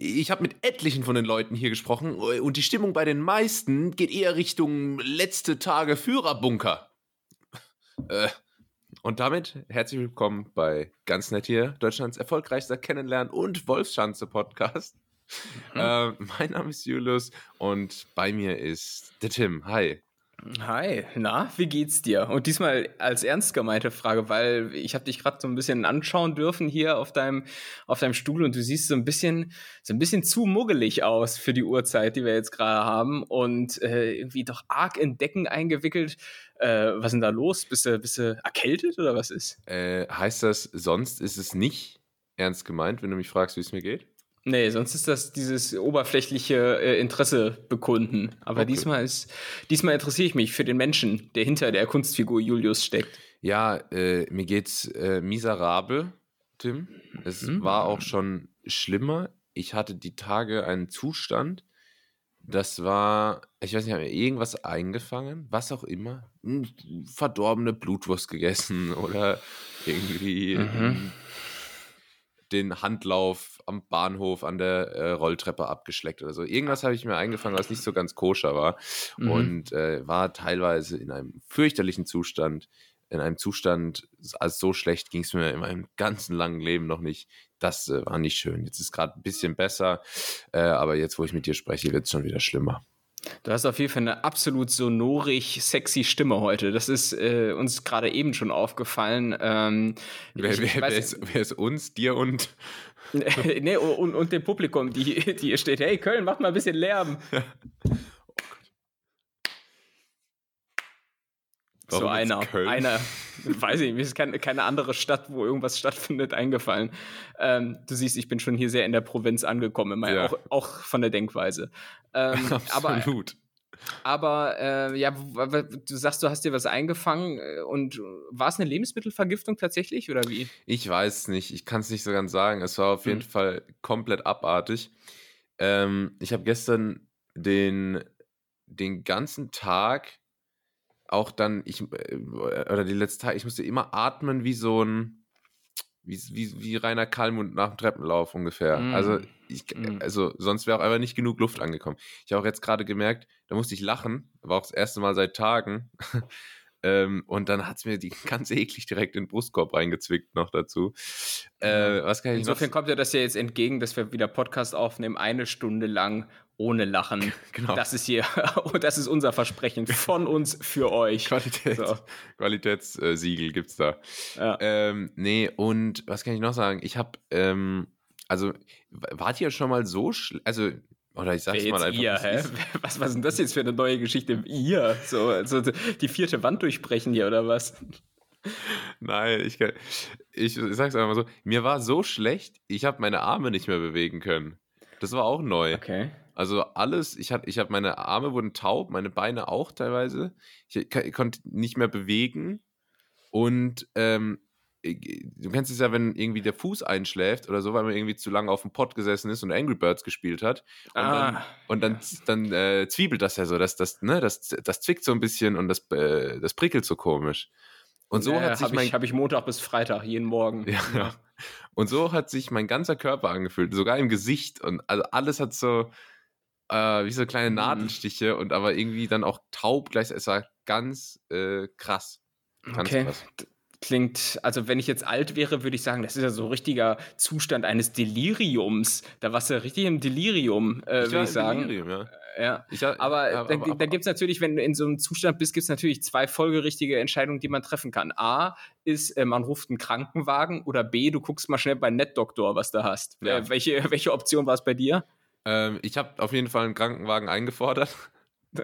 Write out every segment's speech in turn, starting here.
ich habe mit etlichen von den Leuten hier gesprochen und die Stimmung bei den meisten geht eher Richtung letzte Tage Führerbunker. Äh, und damit herzlich willkommen bei Ganz Nett hier, Deutschlands erfolgreichster Kennenlernen- und Wolfschanze-Podcast. Mhm. Äh, mein Name ist Julius und bei mir ist der Tim. Hi. Hi, na, wie geht's dir? Und diesmal als ernst gemeinte Frage, weil ich habe dich gerade so ein bisschen anschauen dürfen hier auf deinem auf deinem Stuhl und du siehst so ein bisschen so ein bisschen zu muggelig aus für die Uhrzeit, die wir jetzt gerade haben und äh, irgendwie doch arg in Decken eingewickelt. Äh, was ist denn da los? Bist du, bist du erkältet oder was ist? Äh, heißt das, sonst ist es nicht ernst gemeint, wenn du mich fragst, wie es mir geht? Nee, sonst ist das dieses oberflächliche äh, Interesse bekunden. Aber okay. diesmal ist, diesmal interessiere ich mich für den Menschen, der hinter der Kunstfigur Julius steckt. Ja, äh, mir geht's äh, miserabel, Tim. Es mhm. war auch schon schlimmer. Ich hatte die Tage einen Zustand, das war, ich weiß nicht, habe mir irgendwas eingefangen, was auch immer. Verdorbene Blutwurst gegessen oder irgendwie mhm den Handlauf am Bahnhof an der äh, Rolltreppe abgeschleckt oder so. Irgendwas habe ich mir eingefangen, was nicht so ganz koscher war mhm. und äh, war teilweise in einem fürchterlichen Zustand, in einem Zustand, also so schlecht ging es mir in meinem ganzen langen Leben noch nicht. Das äh, war nicht schön. Jetzt ist gerade ein bisschen besser, äh, aber jetzt, wo ich mit dir spreche, wird es schon wieder schlimmer. Du hast auf jeden Fall eine absolut sonorig sexy Stimme heute. Das ist äh, uns gerade eben schon aufgefallen. Ähm, wer, wer, weiß, wer, ist, wer, ist, uns, dir und? nee, und, und dem Publikum, die, die hier steht, hey Köln, mach mal ein bisschen Lärm. Warum so einer, Köln? einer, weiß ich, mir ist keine, keine andere Stadt, wo irgendwas stattfindet, eingefallen. Ähm, du siehst, ich bin schon hier sehr in der Provinz angekommen, ja. auch, auch von der Denkweise. Ähm, Absolut. Aber, aber äh, ja, du sagst, du hast dir was eingefangen äh, und war es eine Lebensmittelvergiftung tatsächlich oder wie? Ich weiß es nicht, ich kann es nicht so ganz sagen. Es war auf jeden hm. Fall komplett abartig. Ähm, ich habe gestern den, den ganzen Tag auch dann, ich, äh, oder die letzte Tage, ich musste immer atmen wie so ein, wie, wie, wie Rainer Kallmund nach dem Treppenlauf ungefähr. Mm. Also, ich, mm. also sonst wäre auch einfach nicht genug Luft angekommen. Ich habe auch jetzt gerade gemerkt, da musste ich lachen, war auch das erste Mal seit Tagen. ähm, und dann hat's mir die ganz eklig direkt in den Brustkorb reingezwickt noch dazu. Äh, was kann ich Insofern noch? kommt ja das ja jetzt entgegen, dass wir wieder Podcast aufnehmen, eine Stunde lang ohne Lachen. Genau. Das ist hier, das ist unser Versprechen von uns für euch. Qualität, so. Qualitätssiegel gibt's da. Ja. Ähm, nee, und was kann ich noch sagen? Ich habe, ähm, also, wart ihr schon mal so, also, oder ich sag's Wer mal einfach. Ihr, hä? Was, was ist denn das jetzt für eine neue Geschichte? Ihr? So, also die vierte Wand durchbrechen hier, oder was? Nein, ich, kann, ich, ich sag's einfach mal so. Mir war so schlecht, ich habe meine Arme nicht mehr bewegen können. Das war auch neu. Okay. Also alles, ich hatte, ich habe meine Arme wurden taub, meine Beine auch teilweise. Ich, ich konnte nicht mehr bewegen und ähm, du kennst es ja, wenn irgendwie der Fuß einschläft oder so, weil man irgendwie zu lange auf dem Pott gesessen ist und Angry Birds gespielt hat. Und ah. dann, und dann, dann äh, zwiebelt das ja so, dass das, ne, das, das zwickt so ein bisschen und das, äh, das prickelt so komisch. Und so ja, hat sich hab mein ich, habe ich Montag bis Freitag jeden Morgen. Ja, ja. Und so hat sich mein ganzer Körper angefühlt, sogar im Gesicht und also alles hat so äh, wie so kleine mhm. Nadelstiche und aber irgendwie dann auch taub gleich. Es war ganz äh, krass. Ganz okay. krass. Klingt, also wenn ich jetzt alt wäre, würde ich sagen, das ist ja so ein richtiger Zustand eines Deliriums. Da warst du richtig im Delirium, äh, würde ich sagen. Delirium, ja. Äh, ja. Ich, aber, aber, da, aber, da gibt es natürlich, wenn du in so einem Zustand bist, gibt es natürlich zwei folgerichtige Entscheidungen, die man treffen kann. A ist, äh, man ruft einen Krankenwagen oder B, du guckst mal schnell bei NetDoktor, was du hast. Ja. Äh, welche, welche Option war es bei dir? Ähm, ich habe auf jeden Fall einen Krankenwagen eingefordert.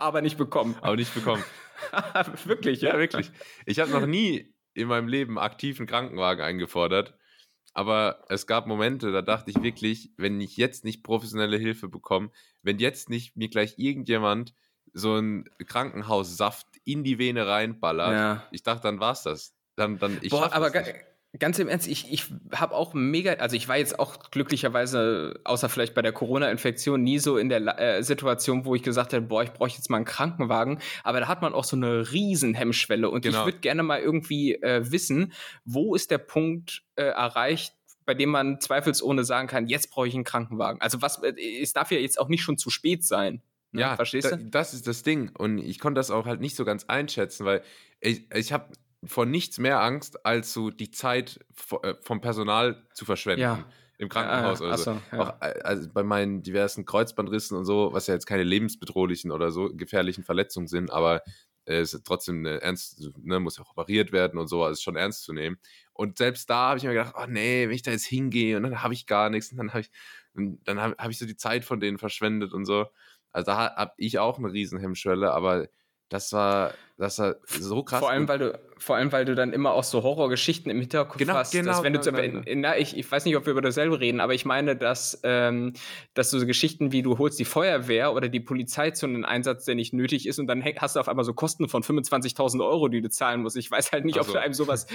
Aber nicht bekommen. Aber nicht bekommen. wirklich, ja? ja wirklich. Ich habe noch nie in meinem Leben aktiv einen Krankenwagen eingefordert. Aber es gab Momente, da dachte ich wirklich, wenn ich jetzt nicht professionelle Hilfe bekomme, wenn jetzt nicht mir gleich irgendjemand so einen Krankenhaussaft in die Vene reinballert, ja. ich dachte, dann war's das. Dann, dann, ich Boah, aber nicht. Ganz im Ernst, ich, ich habe auch mega, also ich war jetzt auch glücklicherweise, außer vielleicht bei der Corona-Infektion, nie so in der äh, Situation, wo ich gesagt habe, boah, ich brauche jetzt mal einen Krankenwagen. Aber da hat man auch so eine riesen Hemmschwelle. Und genau. ich würde gerne mal irgendwie äh, wissen, wo ist der Punkt äh, erreicht, bei dem man zweifelsohne sagen kann, jetzt brauche ich einen Krankenwagen. Also was, äh, es darf ja jetzt auch nicht schon zu spät sein. Ne? Ja, verstehst du? Da, das ist das Ding. Und ich konnte das auch halt nicht so ganz einschätzen, weil ich, ich habe vor nichts mehr Angst, als so die Zeit äh, vom Personal zu verschwenden. Ja. Im Krankenhaus oder so. Ja. Auch äh, also bei meinen diversen Kreuzbandrissen und so, was ja jetzt keine lebensbedrohlichen oder so gefährlichen Verletzungen sind, aber es ist trotzdem ernst, ne, muss ja auch operiert werden und so, also ist schon ernst zu nehmen. Und selbst da habe ich mir gedacht, oh nee, wenn ich da jetzt hingehe und dann habe ich gar nichts und dann habe ich, dann habe hab ich so die Zeit von denen verschwendet und so. Also da habe ich auch eine Riesenhemmschwelle, aber das war, das war so krass. Vor allem, weil du, vor allem, weil du dann immer auch so Horrorgeschichten im Hinterkopf genau, hast. Genau, dass wenn genau, du, genau. In, na, ich, ich weiß nicht, ob wir über dasselbe reden, aber ich meine, dass, ähm, dass so Geschichten wie du holst die Feuerwehr oder die Polizei zu einem Einsatz, der nicht nötig ist, und dann hast du auf einmal so Kosten von 25.000 Euro, die du zahlen musst. Ich weiß halt nicht, also. ob du einem sowas.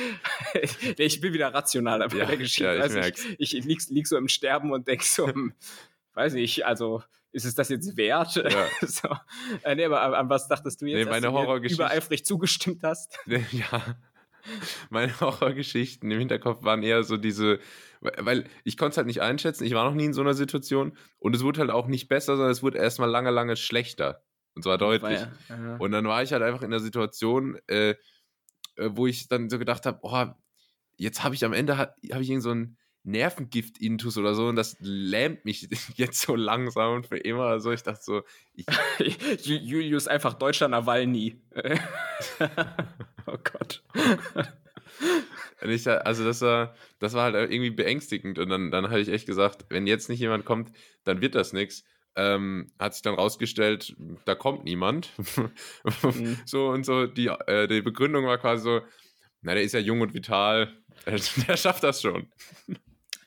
ich bin wieder rational bei ja, der Geschichte. Ja, ich, also ich, ich lieg, lieg so im Sterben und denk so, hm, weiß nicht, also ist es das jetzt wert? Ja. so. äh, nee, aber an was dachtest du jetzt, nee, meine Horrorgeschichte übereifrig zugestimmt hast? ja. Meine Horrorgeschichten im Hinterkopf waren eher so diese, weil ich konnte es halt nicht einschätzen, ich war noch nie in so einer Situation und es wurde halt auch nicht besser, sondern es wurde erstmal lange, lange schlechter. Und zwar deutlich. Ja, und dann war ich halt einfach in der Situation, äh, äh wo ich dann so gedacht habe, oh, jetzt habe ich am Ende, habe ich irgend so ein Nervengift-Intus oder so und das lähmt mich jetzt so langsam und für immer. Also ich dachte so, ich Julius einfach deutscher Nawalny. oh Gott. Ich, also das war, das war halt irgendwie beängstigend und dann, dann habe ich echt gesagt, wenn jetzt nicht jemand kommt, dann wird das nichts. Ähm, hat sich dann rausgestellt, da kommt niemand. mhm. So und so, die, äh, die Begründung war quasi so, na, der ist ja jung und vital, der schafft das schon.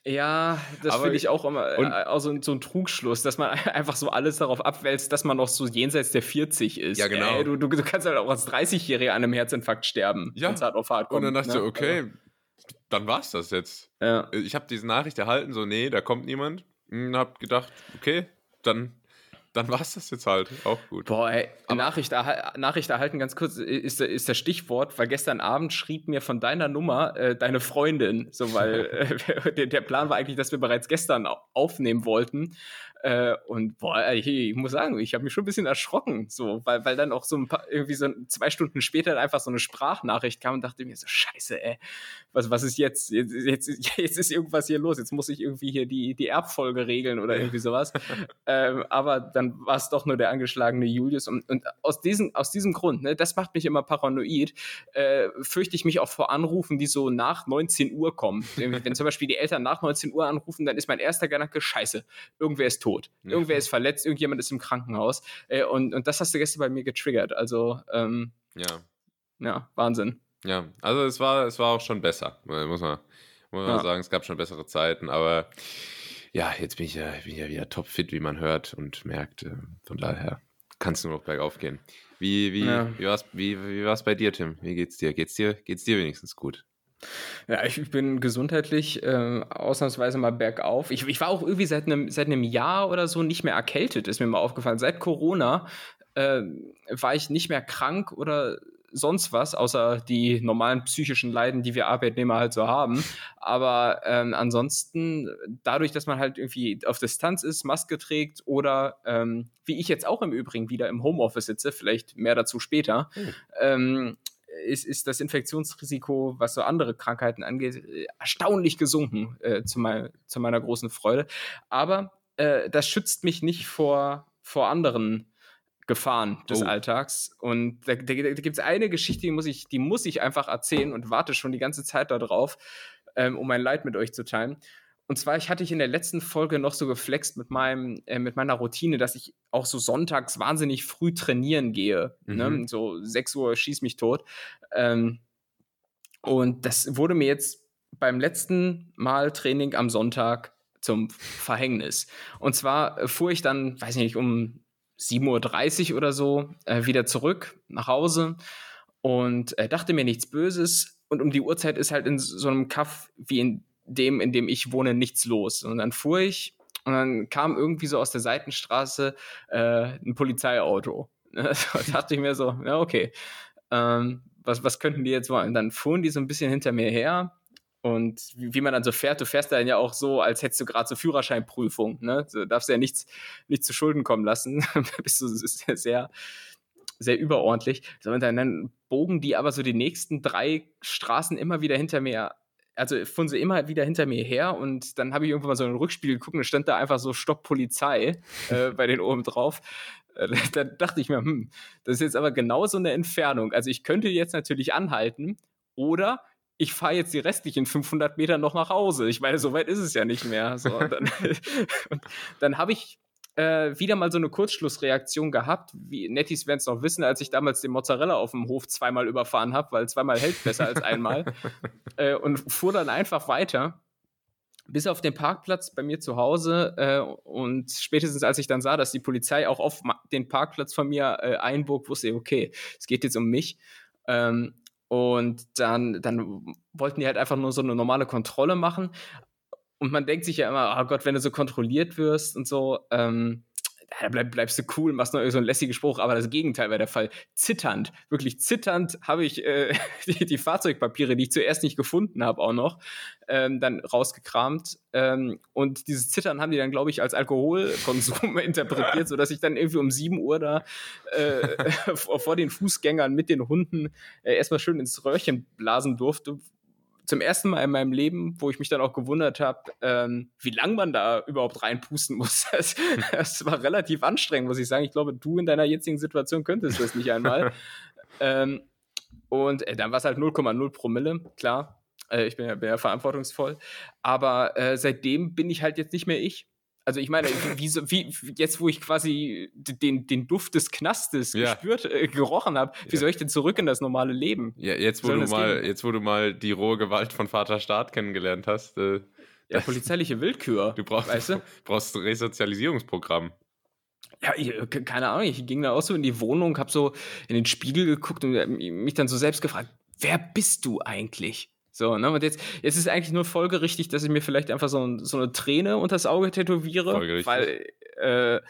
Ja, das finde ich auch immer und, äh, auch so, so, ein Trugschluss, dass man einfach so alles darauf abwälzt, dass man noch so jenseits der 40 ist. Ja, genau. Ey, du, du, du, kannst halt auch als 30-Jähriger an einem Herzinfarkt sterben, ja. hart auf hart kommt. Und dann dachte ich ne? so, okay, also. dann war's das jetzt. Ja. Ich habe diese Nachricht erhalten, so, nee, da kommt niemand. Und hab gedacht, okay, dann dann war es das jetzt halt. Auch gut. Boah, ey, Nachricht, erha Nachricht erhalten, ganz kurz, ist, ist das Stichwort, weil gestern Abend schrieb mir von deiner Nummer äh, deine Freundin, so weil äh, der, der Plan war eigentlich, dass wir bereits gestern aufnehmen wollten. Äh, und boah, ich, ich muss sagen, ich habe mich schon ein bisschen erschrocken, so, weil, weil dann auch so ein paar, irgendwie so zwei Stunden später einfach so eine Sprachnachricht kam und dachte mir so, scheiße, ey, was, was ist jetzt? Jetzt, jetzt? jetzt ist irgendwas hier los, jetzt muss ich irgendwie hier die, die Erbfolge regeln oder irgendwie sowas. ähm, aber dann war es doch nur der angeschlagene Julius. Und, und aus, diesem, aus diesem Grund, ne, das macht mich immer paranoid, äh, fürchte ich mich auch vor Anrufen, die so nach 19 Uhr kommen. Wenn zum Beispiel die Eltern nach 19 Uhr anrufen, dann ist mein erster Gedanke, scheiße, irgendwer ist tot tot. Irgendwer ist verletzt, irgendjemand ist im Krankenhaus. Äh, und, und das hast du gestern bei mir getriggert. Also, ähm, ja. Ja, Wahnsinn. Ja, also es war, es war auch schon besser, muss man, muss man ja. sagen. Es gab schon bessere Zeiten, aber ja, jetzt bin ich ja, bin ja wieder topfit, wie man hört und merkt. Äh, von daher kann es nur noch bergauf gehen. Wie, wie, ja. wie war es wie, wie war's bei dir, Tim? Wie geht's dir? Geht's dir, geht's dir wenigstens gut? Ja, ich bin gesundheitlich äh, ausnahmsweise mal bergauf. Ich, ich war auch irgendwie seit einem seit einem Jahr oder so nicht mehr erkältet, ist mir mal aufgefallen. Seit Corona äh, war ich nicht mehr krank oder sonst was, außer die normalen psychischen Leiden, die wir Arbeitnehmer halt so haben. Aber ähm, ansonsten, dadurch, dass man halt irgendwie auf Distanz ist, Maske trägt oder ähm, wie ich jetzt auch im Übrigen wieder im Homeoffice sitze, vielleicht mehr dazu später, mhm. ähm, ist, ist das Infektionsrisiko, was so andere Krankheiten angeht, erstaunlich gesunken, äh, zu, mein, zu, meiner großen Freude. Aber äh, das schützt mich nicht vor, vor anderen Gefahren des oh. Alltags. Und da, da, da gibt es eine Geschichte, die muss, ich, die muss ich einfach erzählen und warte schon die ganze Zeit darauf, ähm, um mein Leid mit euch zu teilen. Und zwar, ich hatte ich in der letzten Folge noch so geflext mit meinem, äh, mit meiner Routine, dass ich auch so sonntags wahnsinnig früh trainieren gehe. Ne? Mhm. Ne? So 6 Uhr schieß mich tot. Ähm, und das wurde mir jetzt beim letzten Mal Training am Sonntag zum Verhängnis. Und zwar äh, fuhr ich dann, weiß nicht, um 7.30 Uhr oder so äh, wieder zurück nach Hause und äh, dachte mir nichts Böses. Und um die Uhrzeit ist halt in so einem Kaff wie in dem, in dem ich wohne, nichts los. Und dann fuhr ich und dann kam irgendwie so aus der Seitenstraße äh, ein Polizeiauto. da dachte ich mir so, ja, okay, ähm, was, was könnten die jetzt wollen? Und dann fuhren die so ein bisschen hinter mir her Und wie, wie, man dann so fährt, du fährst dann ja auch so, als hättest du gerade so Führerscheinprüfung. Ne? Du darfst ja nichts, nichts zu Schulden kommen lassen. bist du sehr, sehr überordentlich. So, und dann bogen die aber so die nächsten drei Straßen immer wieder hinter mir also fuhren sie immer wieder hinter mir her und dann habe ich irgendwann mal so einen Rückspiel geguckt und stand da einfach so Stopp Polizei äh, bei den oben drauf. Äh, da dachte ich mir, hm, das ist jetzt aber genauso eine Entfernung. Also ich könnte jetzt natürlich anhalten oder ich fahre jetzt die restlichen 500 Meter noch nach Hause. Ich meine, so weit ist es ja nicht mehr. So, dann, dann habe ich äh, wieder mal so eine Kurzschlussreaktion gehabt. Wie Nettis werden es noch wissen, als ich damals den Mozzarella auf dem Hof zweimal überfahren habe, weil zweimal hält besser als einmal. äh, und fuhr dann einfach weiter bis auf den Parkplatz bei mir zu Hause äh, und spätestens als ich dann sah, dass die Polizei auch auf den Parkplatz von mir äh, einbog, wusste ich, okay, es geht jetzt um mich. Ähm, und dann, dann wollten die halt einfach nur so eine normale Kontrolle machen. Und man denkt sich ja immer, oh Gott, wenn du so kontrolliert wirst und so, ähm, da bleib, bleibst du cool, machst noch so einen lässigen Spruch, aber das Gegenteil war der Fall. Zitternd, wirklich zitternd habe ich äh, die, die, Fahrzeugpapiere, die ich zuerst nicht gefunden habe, auch noch, ähm, dann rausgekramt. Ähm, und dieses Zittern haben die dann, glaube ich, als Alkoholkonsum interpretiert, sodass ich dann irgendwie um 7 Uhr da äh, vor den Fußgängern mit den Hunden äh, erstmal schön ins Röhrchen blasen durfte, zum ersten Mal in meinem Leben, wo ich mich dann auch gewundert habe, ähm, wie lang man da überhaupt reinpusten muss. Das, das, war relativ anstrengend, muss ich sagen. Ich glaube, du in deiner jetzigen Situation könntest das nicht einmal. ähm, und äh, dann war es halt 0,0 Promille, klar. Äh, ich bin ja, bin ja verantwortungsvoll. Aber äh, seitdem bin ich halt jetzt nicht mehr ich. Also ich meine, wie, wie, jetzt, wo ich quasi den, den Duft des Knastes ja. gespürt, äh, gerochen habe, wie ja. soll ich denn zurück in das normale Leben? Ja, jetzt wo du mal, jetzt wo du mal die rohe Gewalt von Vater Staat kennengelernt hast. Äh, ja, polizeiliche Willkür. Du brauchst, weißt du? brauchst Resozialisierungsprogramm. Ja, ich, äh, keine Ahnung, ich ging da auch so in die Wohnung, hab so in den Spiegel geguckt und mich dann so selbst gefragt, wer bist du eigentlich? So, ne? Und jetzt, jetzt ist eigentlich nur folgerichtig, dass ich mir vielleicht einfach so, so eine Träne unter das Auge tätowiere. Folgerichtig. Weil, äh,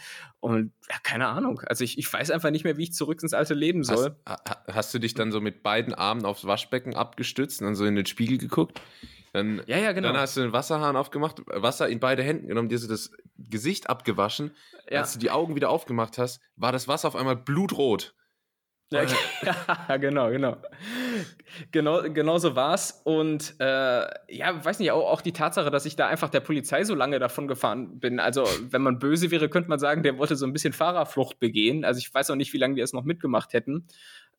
und ja, keine Ahnung. Also ich, ich weiß einfach nicht mehr, wie ich zurück ins alte Leben soll. Hast, hast du dich dann so mit beiden Armen aufs Waschbecken abgestützt und dann so in den Spiegel geguckt? Dann, ja, ja, genau. Dann hast du den Wasserhahn aufgemacht, Wasser in beide Händen genommen, dir so das Gesicht abgewaschen. Ja. Als du die Augen wieder aufgemacht hast, war das Wasser auf einmal blutrot. Ja, genau, genau. Genau, genau so war's. Und äh, ja, weiß nicht, auch, auch die Tatsache, dass ich da einfach der Polizei so lange davon gefahren bin. Also, wenn man böse wäre, könnte man sagen, der wollte so ein bisschen Fahrerflucht begehen. Also, ich weiß auch nicht, wie lange die es noch mitgemacht hätten.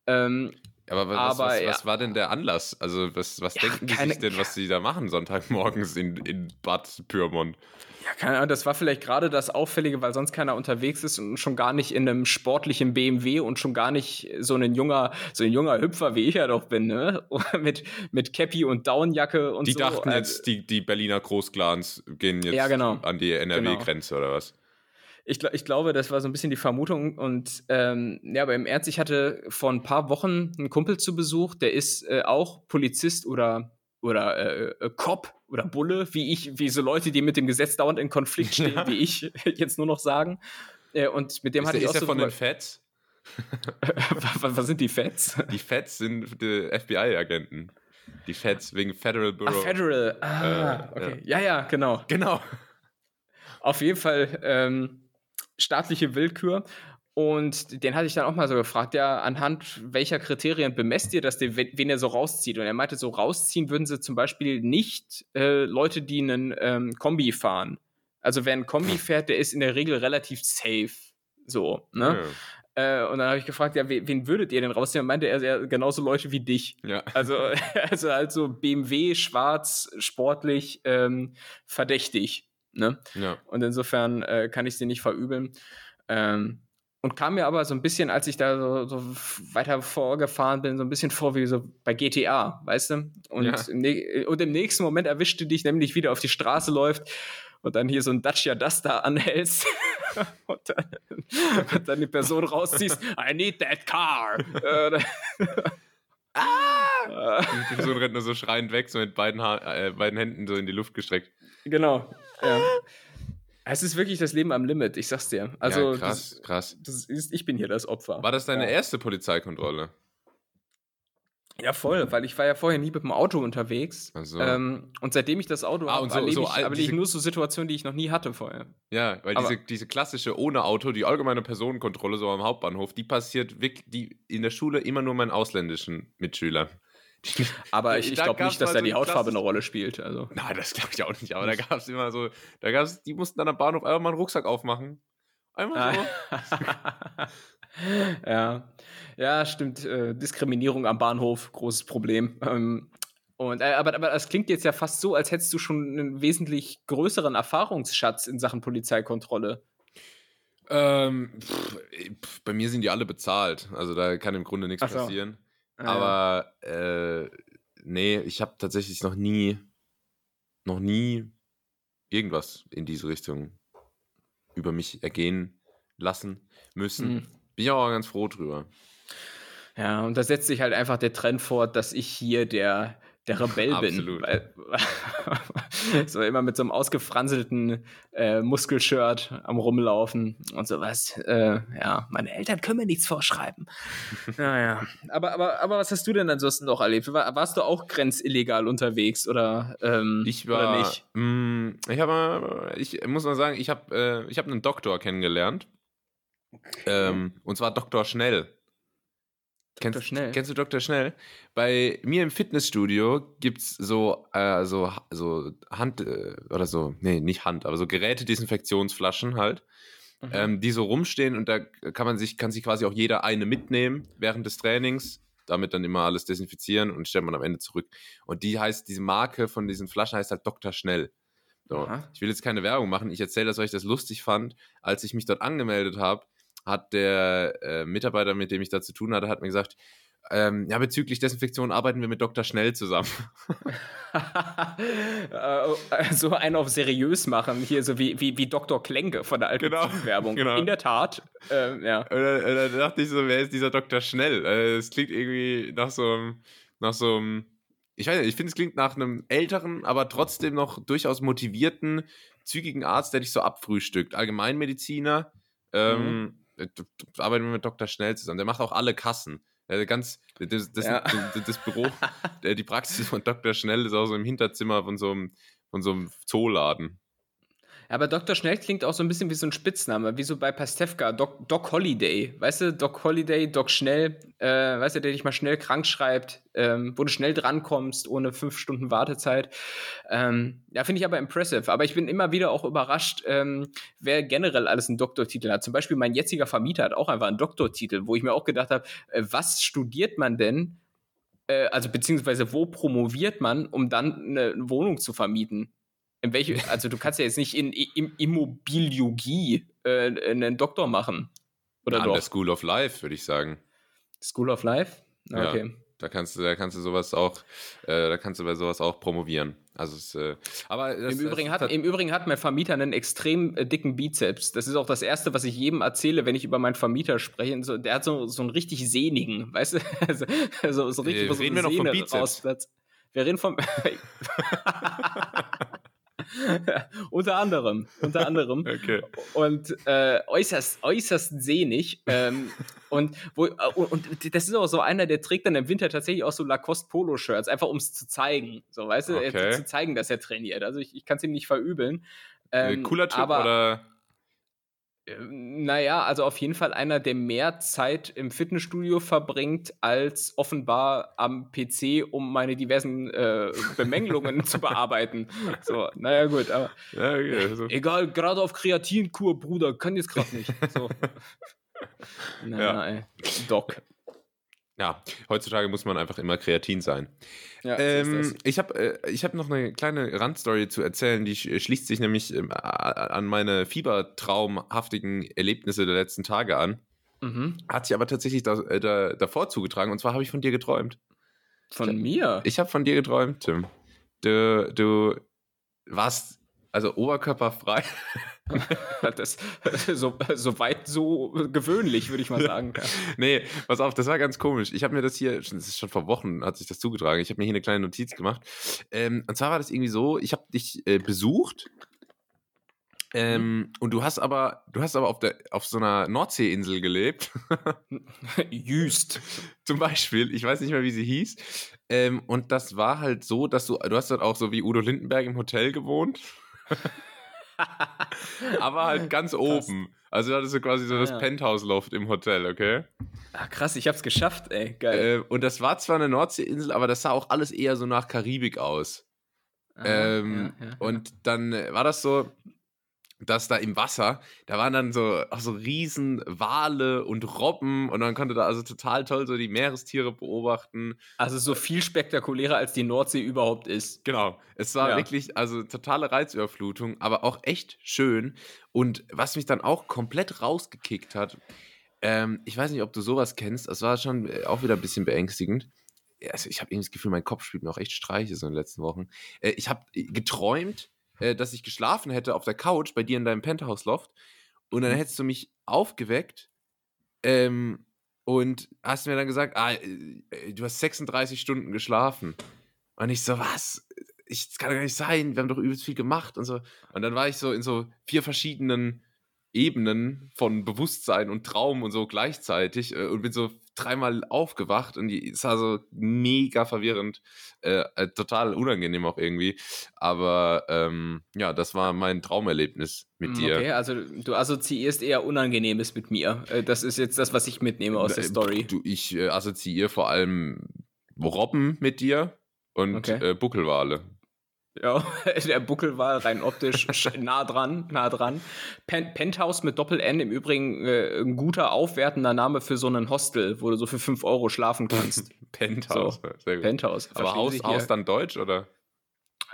Ähm, aber, was, aber was, was, ja. was, war denn der Anlass? Also, was, was ja, denken die sich denn, was sie da machen Sonntagmorgens in, in Bad Pyrmont? Ja, keine Ahnung, das war vielleicht gerade das Auffällige, weil sonst keiner unterwegs ist und schon gar nicht in einem sportlichen BMW und schon gar nicht so ein junger, so ein junger Hüpfer, wie ich ja doch bin, ne? mit, mit Cappy und Downjacke und die so. Die dachten also, jetzt, die, die Berliner Großclans gehen jetzt ja, genau. an die NRW-Grenze genau. oder was? Ich, ich, glaube, das war so ein bisschen die Vermutung. Und ähm, ja, aber im Ernst, ich hatte vor ein paar Wochen einen Kumpel zu Besuch, der ist äh, auch Polizist oder oder äh, äh, Cop oder Bulle, wie ich, wie so Leute, die mit dem Gesetz dauernd in Konflikt stehen, ja. wie ich jetzt nur noch sagen. Äh, und mit dem ist hatte der, ich auch ist so von den Feds? was, was, sind die Feds? Die Feds sind die FBI-Agenten. Die Feds wegen Federal Bureau. Ah, Federal. Ah, äh, okay. Ja. ja, ja, genau. Genau. Auf jeden Fall ähm, staatliche Willkür. Und den hatte ich dann auch mal so gefragt, ja, anhand welcher Kriterien bemesst ihr das, wen er so rauszieht? Und er meinte, so rausziehen würden sie zum Beispiel nicht äh, Leute, die einen ähm, Kombi fahren. Also wer ein Kombi fährt, der ist in der Regel relativ safe. So, ne? Ja. Äh, und dann habe ich gefragt, ja, wen würdet ihr denn rausziehen? Und meinte er, ja, genauso Leute wie dich. Ja. Also, also halt so BMW, schwarz, sportlich, ähm, verdächtig. Ne? Ja. Und insofern äh, kann ich sie nicht verübeln. Ähm, und kam mir aber so ein bisschen, als ich da so, so, weiter vorgefahren bin, so ein bisschen vor wie so bei GTA, weißt du? Und, ja. im, und im nächsten Moment erwischte dich nämlich wieder auf die Straße läuft und dann hier so ein Dacia Duster anhältst und, dann, und dann die Person rausziehst, I need that car. ah! Die Person rennt nur so schreiend weg, so mit beiden, ha äh, beiden Händen so in die Luft gestreckt. Genau. Ja. Es ist wirklich das Leben am Limit, ich sag's dir. Also, ja, krass, das, krass. Das ist, ich bin hier das Opfer. War das deine ja. erste Polizeikontrolle? Ja, voll, weil ich war ja vorher nie mit dem Auto unterwegs. Also. Ähm, und seitdem ich das Auto ah, habe, so, erlebe so, ich, erlebe ich nur so Situationen, die ich noch nie hatte vorher. Ja, weil diese, diese klassische ohne Auto, die allgemeine Personenkontrolle so am Hauptbahnhof, die passiert wirklich die in der Schule immer nur meinen ausländischen Mitschülern. Aber ich, ich glaube nicht, dass da die Hautfarbe eine Rolle spielt. Also. Nein, das glaube ich auch nicht. Aber da gab es immer so, da gab es, die mussten dann am Bahnhof einfach mal einen Rucksack aufmachen. Einmal so. ja. ja, stimmt. Äh, Diskriminierung am Bahnhof, großes Problem. Ähm, und, äh, aber, aber das klingt jetzt ja fast so, als hättest du schon einen wesentlich größeren Erfahrungsschatz in Sachen Polizeikontrolle. Ähm, pff, pff, bei mir sind die alle bezahlt. Also da kann im Grunde nichts so. passieren. Ah, aber ja. äh, nee, ich habe tatsächlich noch nie, noch nie irgendwas in diese Richtung über mich ergehen lassen müssen. Mhm. Bin ich auch ganz froh drüber. Ja, und da setzt sich halt einfach der Trend fort, dass ich hier der der Rebell bin. Weil, so immer mit so einem ausgefranselten äh, Muskelshirt am Rumlaufen und sowas. Äh, ja, meine Eltern können mir nichts vorschreiben. naja. Aber, aber, aber was hast du denn ansonsten noch erlebt? War, warst du auch grenzillegal unterwegs oder, ähm, ich war, oder nicht? Mh, mm, ich habe, ich muss mal sagen, ich habe äh, hab einen Doktor kennengelernt. Okay. Ähm, und zwar Doktor Schnell. Dr. Kennst, Schnell. Kennst du Dr. Schnell? Bei mir im Fitnessstudio gibt es so, äh, so, so Hand, äh, oder so, nee, nicht Hand, aber so Geräte-Desinfektionsflaschen halt, mhm. ähm, die so rumstehen und da kann man sich, kann sich quasi auch jeder eine mitnehmen während des Trainings, damit dann immer alles desinfizieren und stellt man am Ende zurück. Und die heißt, diese Marke von diesen Flaschen heißt halt Dr. Schnell. So. Ich will jetzt keine Werbung machen, ich erzähle das, weil ich das lustig fand, als ich mich dort angemeldet habe hat der äh, Mitarbeiter, mit dem ich da zu tun hatte, hat mir gesagt, ähm, ja, bezüglich Desinfektion arbeiten wir mit Dr. Schnell zusammen. Äh, so einen auf seriös machen, hier so wie, wie, wie Dr. Klenke von der alten genau, Werbung. Genau. In der Tat. Ähm, ja. Da, da, dachte ich so, wer ist dieser Dr. Schnell? Äh, es klingt irgendwie nach so einem, nach so einem, ich weiß nicht, ich finde, es klingt nach einem älteren, aber trotzdem noch durchaus motivierten, zügigen Arzt, der dich so abfrühstückt. Allgemeinmediziner. Ähm, mhm arbeiten wir mit Dr. Schnell zusammen. Der macht auch alle Kassen. Der ganz, das, das, ja. das, das Büro, die Praxis von Dr. Schnell ist auch so im Hinterzimmer von so einem, von so einem Zooladen. Aber Dr. Schnell klingt auch so ein bisschen wie so ein Spitzname, wie so bei Pastewka, Doc, Doc Holiday. Weißt du, Doc Holiday, Doc Schnell, äh, weißt du, der dich mal schnell krank schreibt, ähm, wo du schnell drankommst, ohne fünf Stunden Wartezeit. Ähm, ja, finde ich aber impressive. Aber ich bin immer wieder auch überrascht, ähm, wer generell alles einen Doktortitel hat. Zum Beispiel mein jetziger Vermieter hat auch einfach einen Doktortitel, wo ich mir auch gedacht habe, äh, was studiert man denn? Äh, also beziehungsweise wo promoviert man, um dann eine Wohnung zu vermieten? In welche, also du kannst ja jetzt nicht in, in Immobiliologie äh, einen Doktor machen. Oder An der School of Life, würde ich sagen. School of Life? Okay. Ja, da kannst du, da kannst du sowas auch, äh, da kannst du bei sowas auch promovieren. Also es, äh, aber das, Im, Übrigen hat, Im Übrigen hat mein Vermieter einen extrem äh, dicken Bizeps. Das ist auch das Erste, was ich jedem erzähle, wenn ich über meinen Vermieter spreche. So, der hat so, so einen richtig sehnigen, weißt du? Also, so, so richtig, äh, reden so wir noch vom Bizeps? Wir reden vom. unter anderem, unter anderem. Okay. Und äh, äußerst, äußerst sehnig. Ähm, und, wo, äh, und das ist auch so einer, der trägt dann im Winter tatsächlich auch so Lacoste Polo-Shirts, einfach um es zu zeigen. So, weißt du, okay. zu zeigen, dass er trainiert. Also ich, ich kann es ihm nicht verübeln. Ähm, Cooler Typ aber, oder? Naja, also auf jeden Fall einer, der mehr Zeit im Fitnessstudio verbringt, als offenbar am PC, um meine diversen äh, Bemängelungen zu bearbeiten. So, naja, gut, aber ja, okay, also. egal, gerade auf Kreatinkur, Bruder, kann jetzt gerade nicht. So. naja, ja. ey. Doc. Ja, heutzutage muss man einfach immer kreatin sein. Ja, ähm, ich habe äh, hab noch eine kleine Randstory zu erzählen, die schließt sich nämlich ähm, an meine fiebertraumhaftigen Erlebnisse der letzten Tage an. Mhm. Hat sich aber tatsächlich da, äh, da, davor zugetragen und zwar habe ich von dir geträumt. Von ich, mir? Ich habe von dir geträumt, Tim. Du, du warst also oberkörperfrei. das, so, so weit so gewöhnlich, würde ich mal sagen. nee, pass auf, das war ganz komisch. Ich habe mir das hier, das ist schon vor Wochen, hat sich das zugetragen. Ich habe mir hier eine kleine Notiz gemacht. Ähm, und zwar war das irgendwie so, ich habe dich äh, besucht Ähm, und du hast aber, du hast aber auf, der, auf so einer Nordseeinsel gelebt. Jüst. Zum Beispiel, ich weiß nicht mehr, wie sie hieß. Ähm, und das war halt so, dass du, du hast dort auch so wie Udo Lindenberg im Hotel gewohnt. aber halt ganz krass. oben. Also hattest du quasi so ah, das ja. Penthouse-Loft im Hotel, okay? Ah, krass, ich hab's geschafft, ey. Geil. Äh, und das war zwar eine Nordseeinsel, aber das sah auch alles eher so nach Karibik aus. Ah, ähm, ja, ja, und dann war das so, dass da im Wasser, da waren dann so, auch so riesen Wale und Robben und man konnte da also total toll so die Meerestiere beobachten. Also so viel spektakulärer als die Nordsee überhaupt ist. Genau. Es war ja. wirklich, also totale Reizüberflutung, aber auch echt schön. Und was mich dann auch komplett rausgekickt hat, ähm, ich weiß nicht, ob du sowas kennst, das war schon äh, auch wieder ein bisschen beängstigend. Also ich habe irgendwie das Gefühl, mein Kopf spielt mir auch echt Streiche so in den letzten Wochen. Äh, ich habe geträumt, äh, dass ich geschlafen hätte auf der Couch bei dir in deinem Penthouse-Loft und dann mhm. hättest du mich aufgeweckt ähm, und hast mir dann gesagt, ah, äh, du hast 36 Stunden geschlafen. Und ich so, was? Ich, das kann doch gar nicht sein, wir haben doch übelst viel gemacht und so. Und dann war ich so in so vier verschiedenen Ebenen von Bewusstsein und Traum und so gleichzeitig äh, und bin so dreimal aufgewacht und es war so mega verwirrend, äh, äh, total unangenehm auch irgendwie. Aber ähm, ja, das war mein Traumerlebnis mit dir. Okay, also du assoziierst eher Unangenehmes mit mir. Äh, das ist jetzt das, was ich mitnehme aus der Story. Du, ich äh, assoziiere vor allem Robben mit dir und okay. Äh, Buckelwale. Ja, der Buckel war rein optisch nah dran, nah dran. Pen Penthouse mit Doppel-N, im Übrigen äh, ein guter, aufwertender Name für so einen Hostel, wo du so für 5 Euro schlafen kannst. Penthouse, so. sehr gut. Penthouse. Aber Haus, Haus dann Deutsch, oder?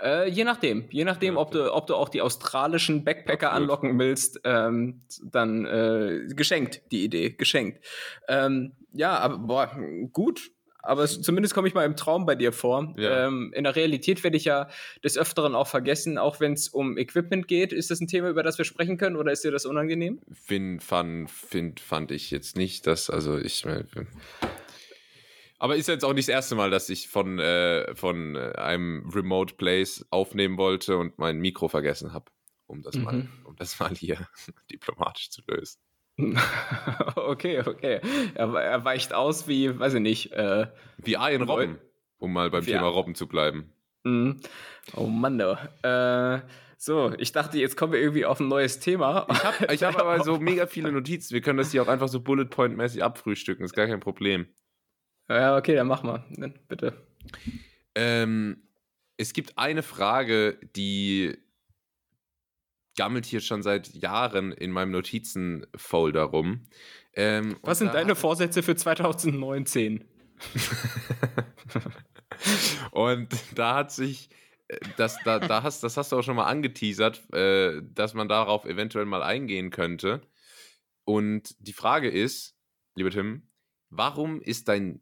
Äh, je nachdem, je nachdem, ja, ob, du, ob du auch die australischen Backpacker Absolut. anlocken willst, ähm, dann äh, geschenkt, die Idee, geschenkt. Ähm, ja, aber boah, gut, aber es, zumindest komme ich mal im Traum bei dir vor. Ja. Ähm, in der Realität werde ich ja des Öfteren auch vergessen, auch wenn es um Equipment geht. Ist das ein Thema, über das wir sprechen können oder ist dir das unangenehm? Find, fand, find, fand ich jetzt nicht, dass, also ich. Äh, aber ist jetzt auch nicht das erste Mal, dass ich von, äh, von äh, einem Remote Place aufnehmen wollte und mein Mikro vergessen habe, um das mhm. um das mal hier diplomatisch zu lösen. okay, okay. Er, er, weicht aus wie, weiß ich nicht. Äh, wie Arjen Robben, um mal beim Thema Robben zu bleiben. Mhm. Oh Mann, oh. Äh, so, ich dachte, jetzt kommen wir irgendwie auf ein neues Thema. Ich habe ich hab aber so mega viele Notizen. Wir können das hier auch einfach so Bullet Point-mäßig abfrühstücken. Ist gar kein Problem. Ja, okay, dann mach mal. Bitte. Ähm, es gibt eine Frage, die gammelt hier schon seit Jahren in meinem Notizenfolder rum. Ähm, Was sind deine Vorsätze für 2019? und da hat sich, äh, das, da, da hast, das hast du auch schon mal angeteasert, äh, dass man darauf eventuell mal eingehen könnte. Und die Frage ist, lieber Tim, warum ist dein,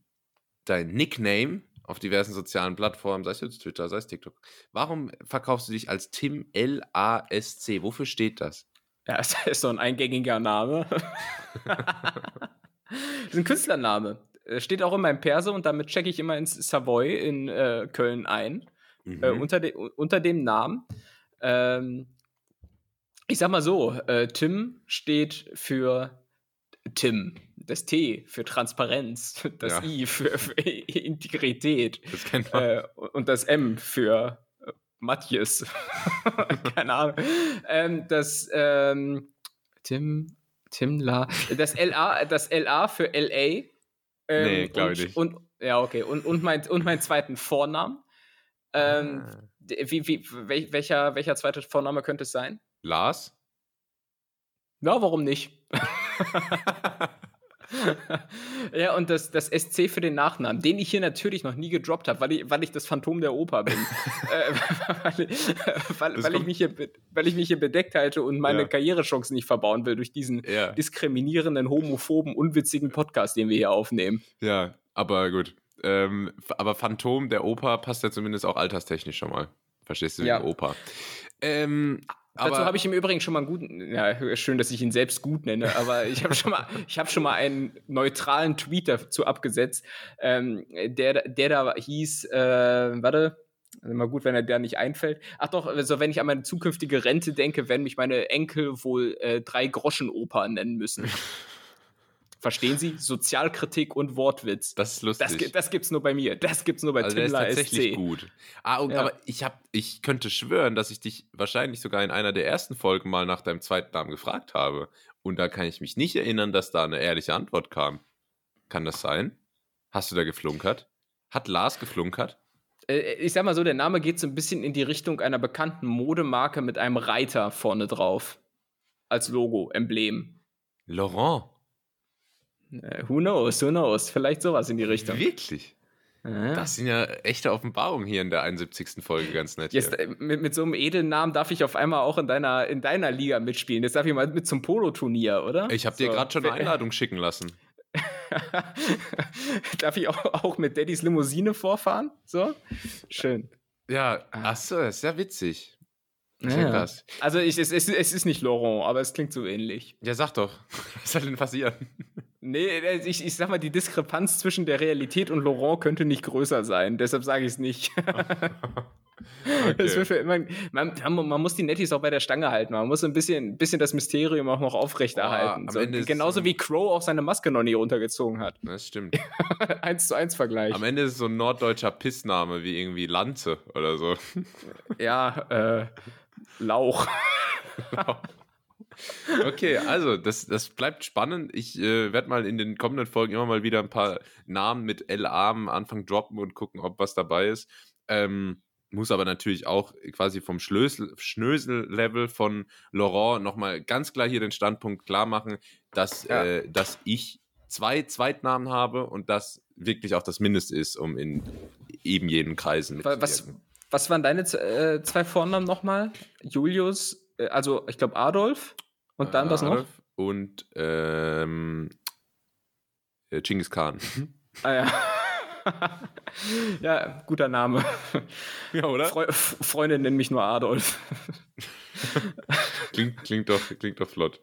dein Nickname auf diversen sozialen Plattformen, sei es jetzt Twitter, sei es TikTok. Warum verkaufst du dich als Tim L-A-S-C? Wofür steht das? Ja, das ist so ein eingängiger Name. das ist ein Künstlername. Steht auch in meinem Perso und damit checke ich immer ins Savoy in äh, Köln ein. Äh, mhm. Äh, unter, de unter dem Namen. Ähm, ich sag mal so, äh, Tim steht für Tim. Das T für Transparenz, das ja. I für, für Integrität das kennt man. Äh, und das M für äh, Matthias. Keine Ahnung. Ähm, das ähm, Tim, Tim La, das LA, das LA für LA. Ähm, nee, glaube ich nicht. Und, ja, okay. Und, und, mein, und meinen zweiten Vornamen. Ähm, ah. wie, wie, welcher, welcher zweite Vorname könnte es sein? Lars? Ja, warum nicht? ja, und das, das SC für den Nachnamen, den ich hier natürlich noch nie gedroppt habe, weil ich, weil ich das Phantom der Oper bin. äh, weil, weil, weil ich mich hier, weil ich mich hier bedeckt halte und meine ja. Karrierechancen nicht verbauen will durch diesen ja. diskriminierenden, homophoben, unwitzigen Podcast, den wir hier aufnehmen. Ja, aber gut. Ähm, aber Phantom der Oper passt ja zumindest auch alterstechnisch schon mal. Verstehst du, ja. Oper. Ähm, Dazu habe ich im Übrigen schon mal einen guten, ja, schön, dass ich ihn selbst gut nenne, aber ich habe schon mal, ich habe schon mal einen neutralen Tweet dazu abgesetzt, ähm, der, der da hieß, äh, warte, Also immer gut, wenn er der nicht einfällt. Ach doch, also wenn ich an meine zukünftige Rente denke, werden mich meine Enkel wohl äh, drei Groschen-Oper nennen müssen. Verstehen Sie? Sozialkritik und Wortwitz. Das ist lustig. Das, das gibt's nur bei mir. Das gibt's nur bei also Timler ist tatsächlich SC. gut. Ah, und, ja. aber ich hab, ich könnte schwören, dass ich dich wahrscheinlich sogar in einer der ersten Folgen mal nach deinem zweiten Namen gefragt habe. Und da kann ich mich nicht erinnern, dass da eine ehrliche Antwort kam. Kann das sein? Hast du da geflunkert? Hat Lars geflunkert? Äh, ich sag mal so, der Name geht so ein bisschen in die Richtung einer bekannten Modemarke mit einem Reiter vorne drauf. Als Logo, Emblem. Laurent. Äh, who knows, who knows? Vielleicht sowas in die Richtung. Wirklich? Ja. Das sind ja echte Offenbarungen hier in der 71. Folge, ganz nett. Jetzt, äh, mit, mit, so einem edlen Namen darf ich auf einmal auch in deiner, in deiner Liga mitspielen. Jetzt darf ich mal mit zum Polo-Turnier, oder? Ich habe so. dir gerade schon eine Einladung schicken lassen. darf ich auch, auch mit Daddys Limousine vorfahren? So? Schön. Ja, ah. achso, das ist ja witzig. Ja. Krass. Also ich, es, es, es ist nicht Laurent, aber es klingt so ähnlich. Ja, sag doch. Was soll denn passieren? Nee, äh, ich, ich sag mal, die Diskrepanz zwischen der Realität und Laurent könnte nicht größer sein. Deshalb sage ich es nicht. okay. man, man, man, muss die Netties auch bei der Stange halten. Man muss ein bisschen, bisschen das Mysterium auch noch aufrechterhalten. Oh, so, genauso wie Crow auch seine Maske noch nie runtergezogen hat. Das stimmt. eins zu eins Vergleich. Am Ende ist es so ein norddeutscher Pissname wie irgendwie Lanze oder so. ja, äh, Lauch. Lauch. Okay, also das, das bleibt spannend. Ich äh, werde mal in den kommenden Folgen immer mal wieder ein paar Namen mit LA am Anfang droppen und gucken, ob was dabei ist. Ähm, muss aber natürlich auch quasi vom Schnösel-Level von Laurent nochmal ganz klar hier den Standpunkt klar machen, dass, ja. äh, dass ich zwei Zweitnamen habe und das wirklich auch das Mindeste ist, um in eben jenen Kreisen mitzuwirken. Was, was waren deine äh, zwei Vornamen nochmal? Julius, äh, also ich glaube Adolf und dann was noch? Und ähm, äh, Genghis Khan. Ah ja. ja, guter Name. Ja, oder? Fre Freunde nennen mich nur Adolf. klingt, klingt, doch, klingt doch flott.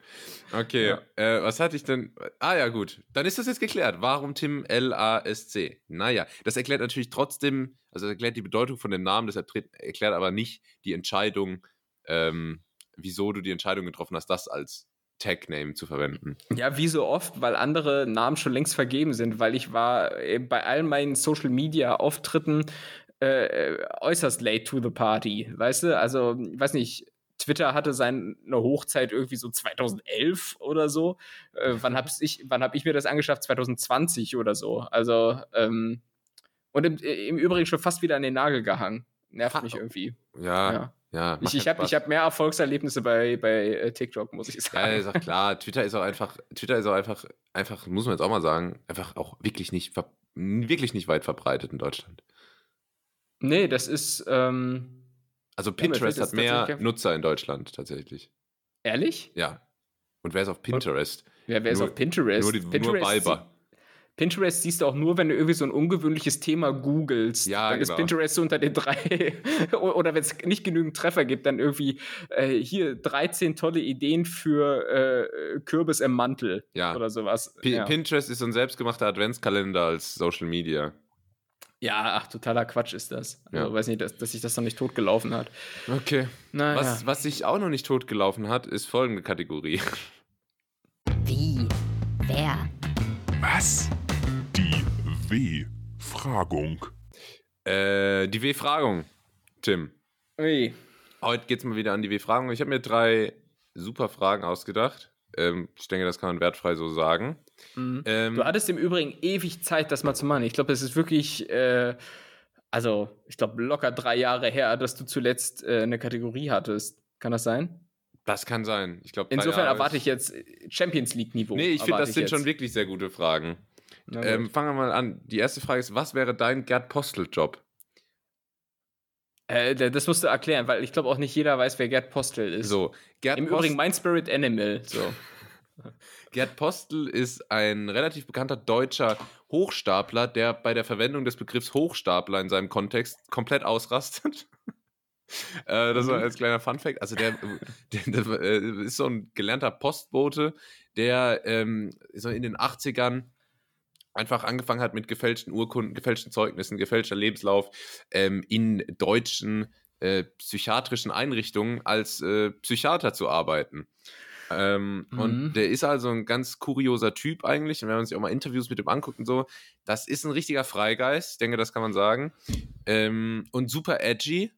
Okay, ja. äh, was hatte ich denn? Ah ja, gut. Dann ist das jetzt geklärt. Warum Tim L-A-S-C? Naja, das erklärt natürlich trotzdem, also erklärt die Bedeutung von dem Namen, das erklärt aber nicht die Entscheidung, ähm, wieso du die Entscheidung getroffen hast, das als Tag-Name zu verwenden. Ja, wie so oft, weil andere Namen schon längst vergeben sind, weil ich war äh, bei all meinen Social-Media-Auftritten äh, äußerst late to the party, weißt du? Also, ich weiß nicht, Twitter hatte seine Hochzeit irgendwie so 2011 oder so. Äh, wann habe ich, hab ich mir das angeschafft? 2020 oder so. Also, ähm, und im, im, Übrigen schon fast wieder an den Nagel gehangen. Nervt mich irgendwie. Ja. ja. Ja, ich, ich habe hab mehr Erfolgserlebnisse bei, bei äh, TikTok, muss ich sagen. Ja, ist auch klar. Twitter ist auch einfach, Twitter ist auch einfach, einfach, muss man jetzt auch mal sagen, einfach auch wirklich nicht, wirklich nicht weit verbreitet in Deutschland. Nee, das ist. Ähm, also Pinterest ja, hat mehr Nutzer in Deutschland tatsächlich. Ehrlich? Ja. Und wer ist auf Pinterest? Ja, wer ist auf Pinterest? Nur, die, Pinterest nur Biber. Pinterest siehst du auch nur, wenn du irgendwie so ein ungewöhnliches Thema googelst. Ja, dann genau. ist Pinterest unter den drei. Oder wenn es nicht genügend Treffer gibt, dann irgendwie äh, hier 13 tolle Ideen für äh, Kürbis im Mantel. Ja. Oder sowas. P ja. Pinterest ist so ein selbstgemachter Adventskalender als Social Media. Ja, ach, totaler Quatsch ist das. Also, ja. weiß nicht, dass, dass sich das noch nicht totgelaufen hat. Okay. Naja. Was, was sich auch noch nicht totgelaufen hat, ist folgende Kategorie. Wie? Wer? Was? Die W-Fragung. Äh, die W-Fragung, Tim. Ui. Heute geht's mal wieder an die W-Fragung. Ich habe mir drei super Fragen ausgedacht. Ähm, ich denke, das kann man wertfrei so sagen. Mhm. Ähm, du hattest im Übrigen ewig Zeit, das mal zu machen. Ich glaube, es ist wirklich, äh, also ich glaube, locker drei Jahre her, dass du zuletzt äh, eine Kategorie hattest. Kann das sein? Das kann sein. Ich glaube, insofern erwarte ich jetzt Champions League Niveau. Nee, ich finde, das sind jetzt. schon wirklich sehr gute Fragen. Ähm, fangen wir mal an. Die erste Frage ist: Was wäre dein Gerd Postel-Job? Äh, das musst du erklären, weil ich glaube auch nicht jeder weiß, wer Gerd Postel ist. So, Gerd Im Post Übrigen mein Spirit Animal. So. Gerd Postel ist ein relativ bekannter deutscher Hochstapler, der bei der Verwendung des Begriffs Hochstapler in seinem Kontext komplett ausrastet. äh, das war mhm. als kleiner Funfact. Also der, der, der, äh, ist so ein gelernter Postbote, der ähm, so in den 80ern einfach angefangen hat mit gefälschten Urkunden, gefälschten Zeugnissen, gefälschter Lebenslauf ähm, in deutschen äh, psychiatrischen Einrichtungen als äh, Psychiater zu arbeiten. Ähm, mhm. Und der ist also ein ganz kurioser Typ eigentlich. Und wenn man sich auch mal Interviews mit ihm anguckt und so, das ist ein richtiger Freigeist, ich denke, das kann man sagen. Ähm, und super edgy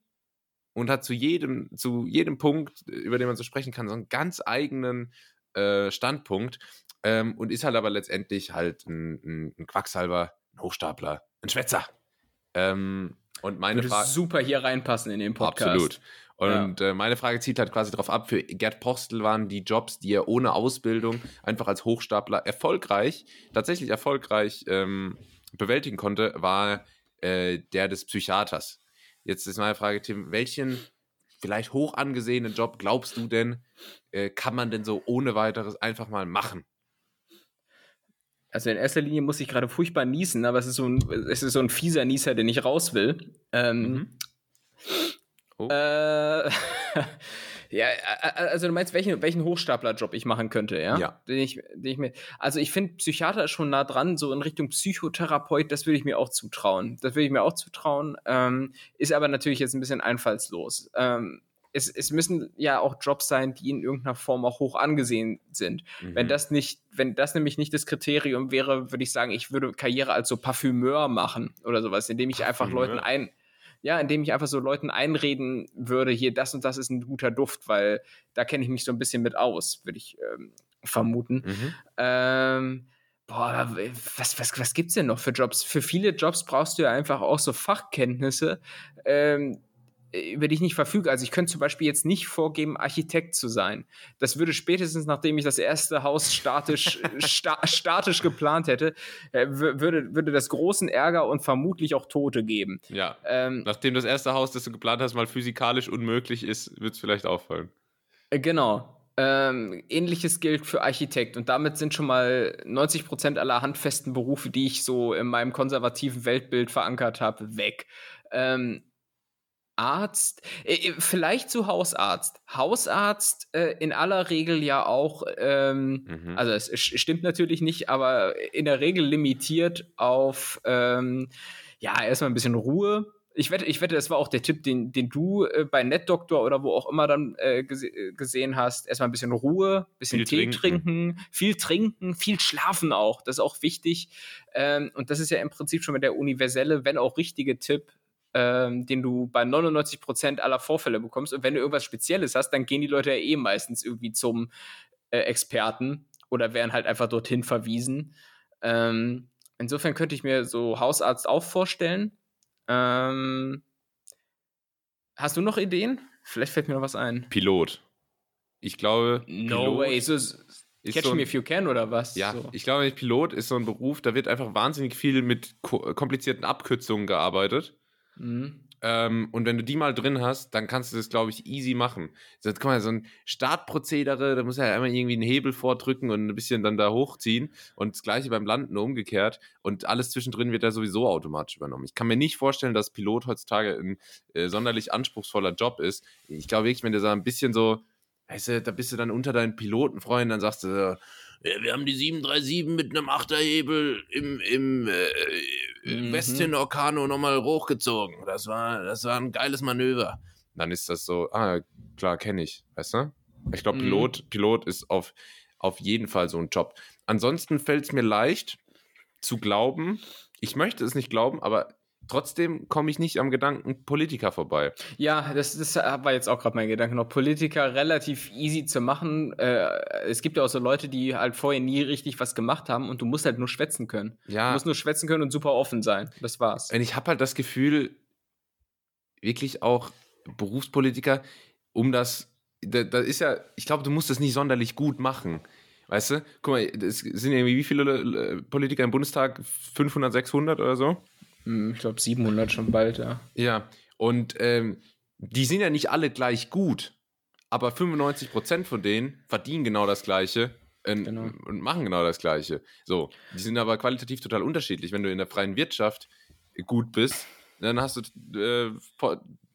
und hat zu jedem, zu jedem Punkt, über den man so sprechen kann, so einen ganz eigenen äh, Standpunkt. Ähm, und ist halt aber letztendlich halt ein, ein, ein Quacksalber, ein Hochstapler, ein Schwätzer. Ähm, und meine Würde Frage. super hier reinpassen in den Podcast. Absolut. Und ja. äh, meine Frage zieht halt quasi darauf ab, für Gerd Postel waren die Jobs, die er ohne Ausbildung einfach als Hochstapler erfolgreich, tatsächlich erfolgreich ähm, bewältigen konnte, war äh, der des Psychiaters. Jetzt ist meine Frage, Tim, welchen vielleicht hoch angesehenen Job glaubst du denn, äh, kann man denn so ohne weiteres einfach mal machen? Also in erster Linie muss ich gerade furchtbar niesen, aber es ist so ein, es ist so ein fieser Nieser, den ich raus will. Ähm, mhm. oh. äh, ja, also du meinst, welchen, welchen Hochstaplerjob ich machen könnte, ja? Ja. Den ich, den ich mir, also ich finde, Psychiater ist schon nah dran, so in Richtung Psychotherapeut, das würde ich mir auch zutrauen. Das würde ich mir auch zutrauen, ähm, ist aber natürlich jetzt ein bisschen einfallslos. Ähm, es, es müssen ja auch Jobs sein, die in irgendeiner Form auch hoch angesehen sind. Mhm. Wenn das nicht, wenn das nämlich nicht das Kriterium wäre, würde ich sagen, ich würde Karriere als so Parfümeur machen oder sowas, indem ich Parfümeur. einfach Leuten ein, ja, indem ich einfach so Leuten einreden würde, hier das und das ist ein guter Duft, weil da kenne ich mich so ein bisschen mit aus, würde ich ähm, vermuten. Mhm. Ähm, boah, was, was, was gibt's denn noch für Jobs? Für viele Jobs brauchst du ja einfach auch so Fachkenntnisse, ähm, über die ich nicht verfüge. Also ich könnte zum Beispiel jetzt nicht vorgeben, Architekt zu sein. Das würde spätestens, nachdem ich das erste Haus statisch, sta statisch geplant hätte, äh, würde, würde das großen Ärger und vermutlich auch Tote geben. Ja. Ähm, nachdem das erste Haus, das du geplant hast, mal physikalisch unmöglich ist, wird es vielleicht auffallen. Äh, genau. Ähm, ähnliches gilt für Architekt und damit sind schon mal 90 Prozent aller handfesten Berufe, die ich so in meinem konservativen Weltbild verankert habe, weg. Ähm, Arzt, äh, äh, vielleicht zu Hausarzt. Hausarzt äh, in aller Regel ja auch, ähm, mhm. also es stimmt natürlich nicht, aber in der Regel limitiert auf, ähm, ja, erstmal ein bisschen Ruhe. Ich wette, ich wette, das war auch der Tipp, den, den du äh, bei NetDoktor oder wo auch immer dann äh, gese äh, gesehen hast. Erstmal ein bisschen Ruhe, bisschen viel Tee trinken. trinken. viel trinken, viel schlafen auch. Das ist auch wichtig. Ähm, und das ist ja im Prinzip schon mal der universelle, wenn auch richtige Tipp, ähm, den du bei 99 Prozent aller Vorfälle bekommst. Und wenn du irgendwas Spezielles hast, dann gehen die Leute ja eh meistens irgendwie zum äh, Experten oder werden halt einfach dorthin verwiesen. Ähm, insofern könnte ich mir so Hausarzt auch vorstellen. Ähm, hast du noch Ideen? Vielleicht fällt mir noch was ein. Pilot. Ich glaube. No Pilot way. So, Catch so ein, me if you can oder was? Ja, so. ich glaube, Pilot ist so ein Beruf, da wird einfach wahnsinnig viel mit komplizierten Abkürzungen gearbeitet. Mhm. Ähm, und wenn du die mal drin hast, dann kannst du das, glaube ich, easy machen. Das, guck mal, so ein Startprozedere, da muss ja einmal irgendwie einen Hebel vordrücken und ein bisschen dann da hochziehen. Und das gleiche beim Landen umgekehrt. Und alles zwischendrin wird da sowieso automatisch übernommen. Ich kann mir nicht vorstellen, dass Pilot heutzutage ein äh, sonderlich anspruchsvoller Job ist. Ich glaube wirklich, wenn der so ein bisschen so, weißt du, da bist du dann unter deinen Pilotenfreunden, dann sagst du, wir haben die 737 mit einem Achterhebel im, im äh, mhm. Westin Orcano nochmal hochgezogen. Das war, das war ein geiles Manöver. Dann ist das so, ah, klar, kenne ich, weißt du? Ich glaube, mhm. Pilot, Pilot ist auf, auf jeden Fall so ein Job. Ansonsten fällt es mir leicht zu glauben, ich möchte es nicht glauben, aber Trotzdem komme ich nicht am Gedanken Politiker vorbei. Ja, das, das war jetzt auch gerade mein Gedanke noch. Politiker relativ easy zu machen. Äh, es gibt ja auch so Leute, die halt vorher nie richtig was gemacht haben und du musst halt nur schwätzen können. Ja. Du musst nur schwätzen können und super offen sein. Das war's. Und ich habe halt das Gefühl, wirklich auch Berufspolitiker, um das, da, da ist ja, ich glaube, du musst das nicht sonderlich gut machen. Weißt du? Guck mal, es sind irgendwie wie viele Politiker im Bundestag? 500, 600 oder so? Hm, ich glaube 700 schon bald, ja. Ja, und ähm, die sind ja nicht alle gleich gut, aber 95% von denen verdienen genau das Gleiche äh, genau. und machen genau das Gleiche. So, die sind aber qualitativ total unterschiedlich. Wenn du in der freien Wirtschaft gut bist, dann hast du äh,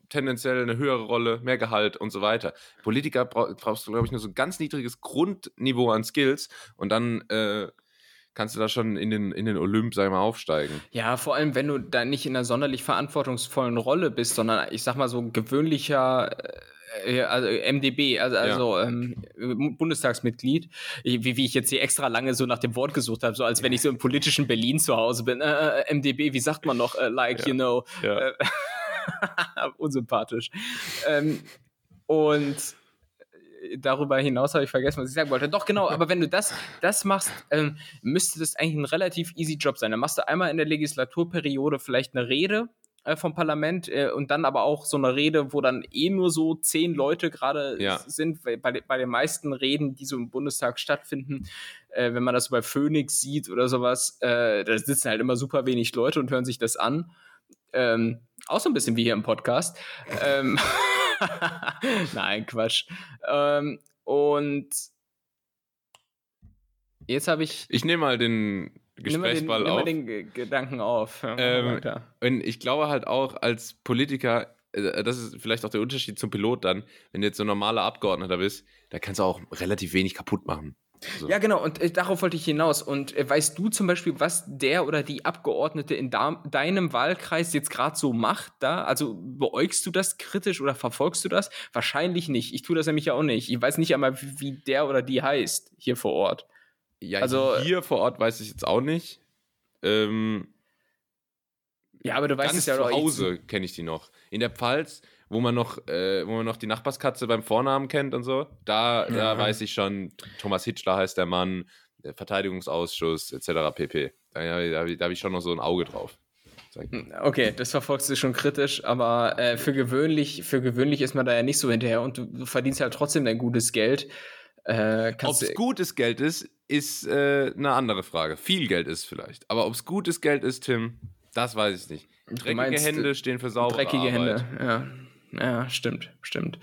tendenziell eine höhere Rolle, mehr Gehalt und so weiter. Politiker brauchst du, glaube ich, nur so ein ganz niedriges Grundniveau an Skills und dann äh, kannst du da schon in den, in den Olymp, sag ich mal, aufsteigen. Ja, vor allem, wenn du da nicht in einer sonderlich verantwortungsvollen Rolle bist, sondern ich sag mal so ein gewöhnlicher äh, also MDB, also, also ähm, Bundestagsmitglied, wie, wie ich jetzt hier extra lange so nach dem Wort gesucht habe, so als wenn ich so im politischen Berlin zu Hause bin. Äh, äh MDB, wie sagt man noch? Äh, like, ja. you know. Ja. Äh, unsympathisch. Ähm, und darüber hinaus habe ich vergessen, was ich sagen wollte. Doch, genau, aber wenn du das, das machst, ähm, müsste das eigentlich ein relativ easy Job sein. Dann machst du einmal in der Legislaturperiode vielleicht eine Rede äh, vom Parlament äh, und dann aber auch so eine Rede, wo dann eh nur so zehn Leute gerade ja. sind. Bei, bei den meisten Reden, die so im Bundestag stattfinden, äh, wenn man das so bei Phoenix sieht oder sowas, äh, da sitzen halt immer super wenig Leute und hören sich das an. Ähm, auch so ein bisschen wie hier im Podcast. ähm, Nein, Quatsch. Ähm, und jetzt habe ich. Ich nehme mal den Gesprächsball nimm mal den, auf. Nimm mal den Gedanken auf. Ähm, und ich glaube halt auch als Politiker, äh, das ist vielleicht auch der Unterschied zum Pilot dann, wenn du jetzt so ein normaler Abgeordneter bist, da kannst du auch relativ wenig kaputt machen. So. Ja, genau, und äh, darauf wollte ich hinaus. Und äh, weißt du zum Beispiel, was der oder die Abgeordnete in deinem Wahlkreis jetzt gerade so macht da? Also beäugst du das kritisch oder verfolgst du das? Wahrscheinlich nicht. Ich tue das nämlich ja auch nicht. Ich weiß nicht einmal, wie, wie der oder die heißt hier vor Ort. Ja, also hier vor Ort weiß ich jetzt auch nicht. Ähm, ja, aber du weißt es ja zu Hause kenne ich die noch. In der Pfalz wo man noch, äh, wo man noch die Nachbarskatze beim Vornamen kennt und so. Da, ja. da weiß ich schon, Thomas Hitchler heißt der Mann, der Verteidigungsausschuss etc. pp. Da, da, da habe ich schon noch so ein Auge drauf. Hm, okay, das verfolgst du schon kritisch, aber äh, für, gewöhnlich, für gewöhnlich ist man da ja nicht so hinterher und du, du verdienst halt trotzdem dein gutes Geld. Äh, ob es gutes Geld ist, ist äh, eine andere Frage. Viel Geld ist vielleicht. Aber ob es gutes Geld ist, Tim, das weiß ich nicht. Dreckige meinst, Hände stehen für saubere Dreckige Arbeit. Hände, ja. Ja, stimmt, stimmt.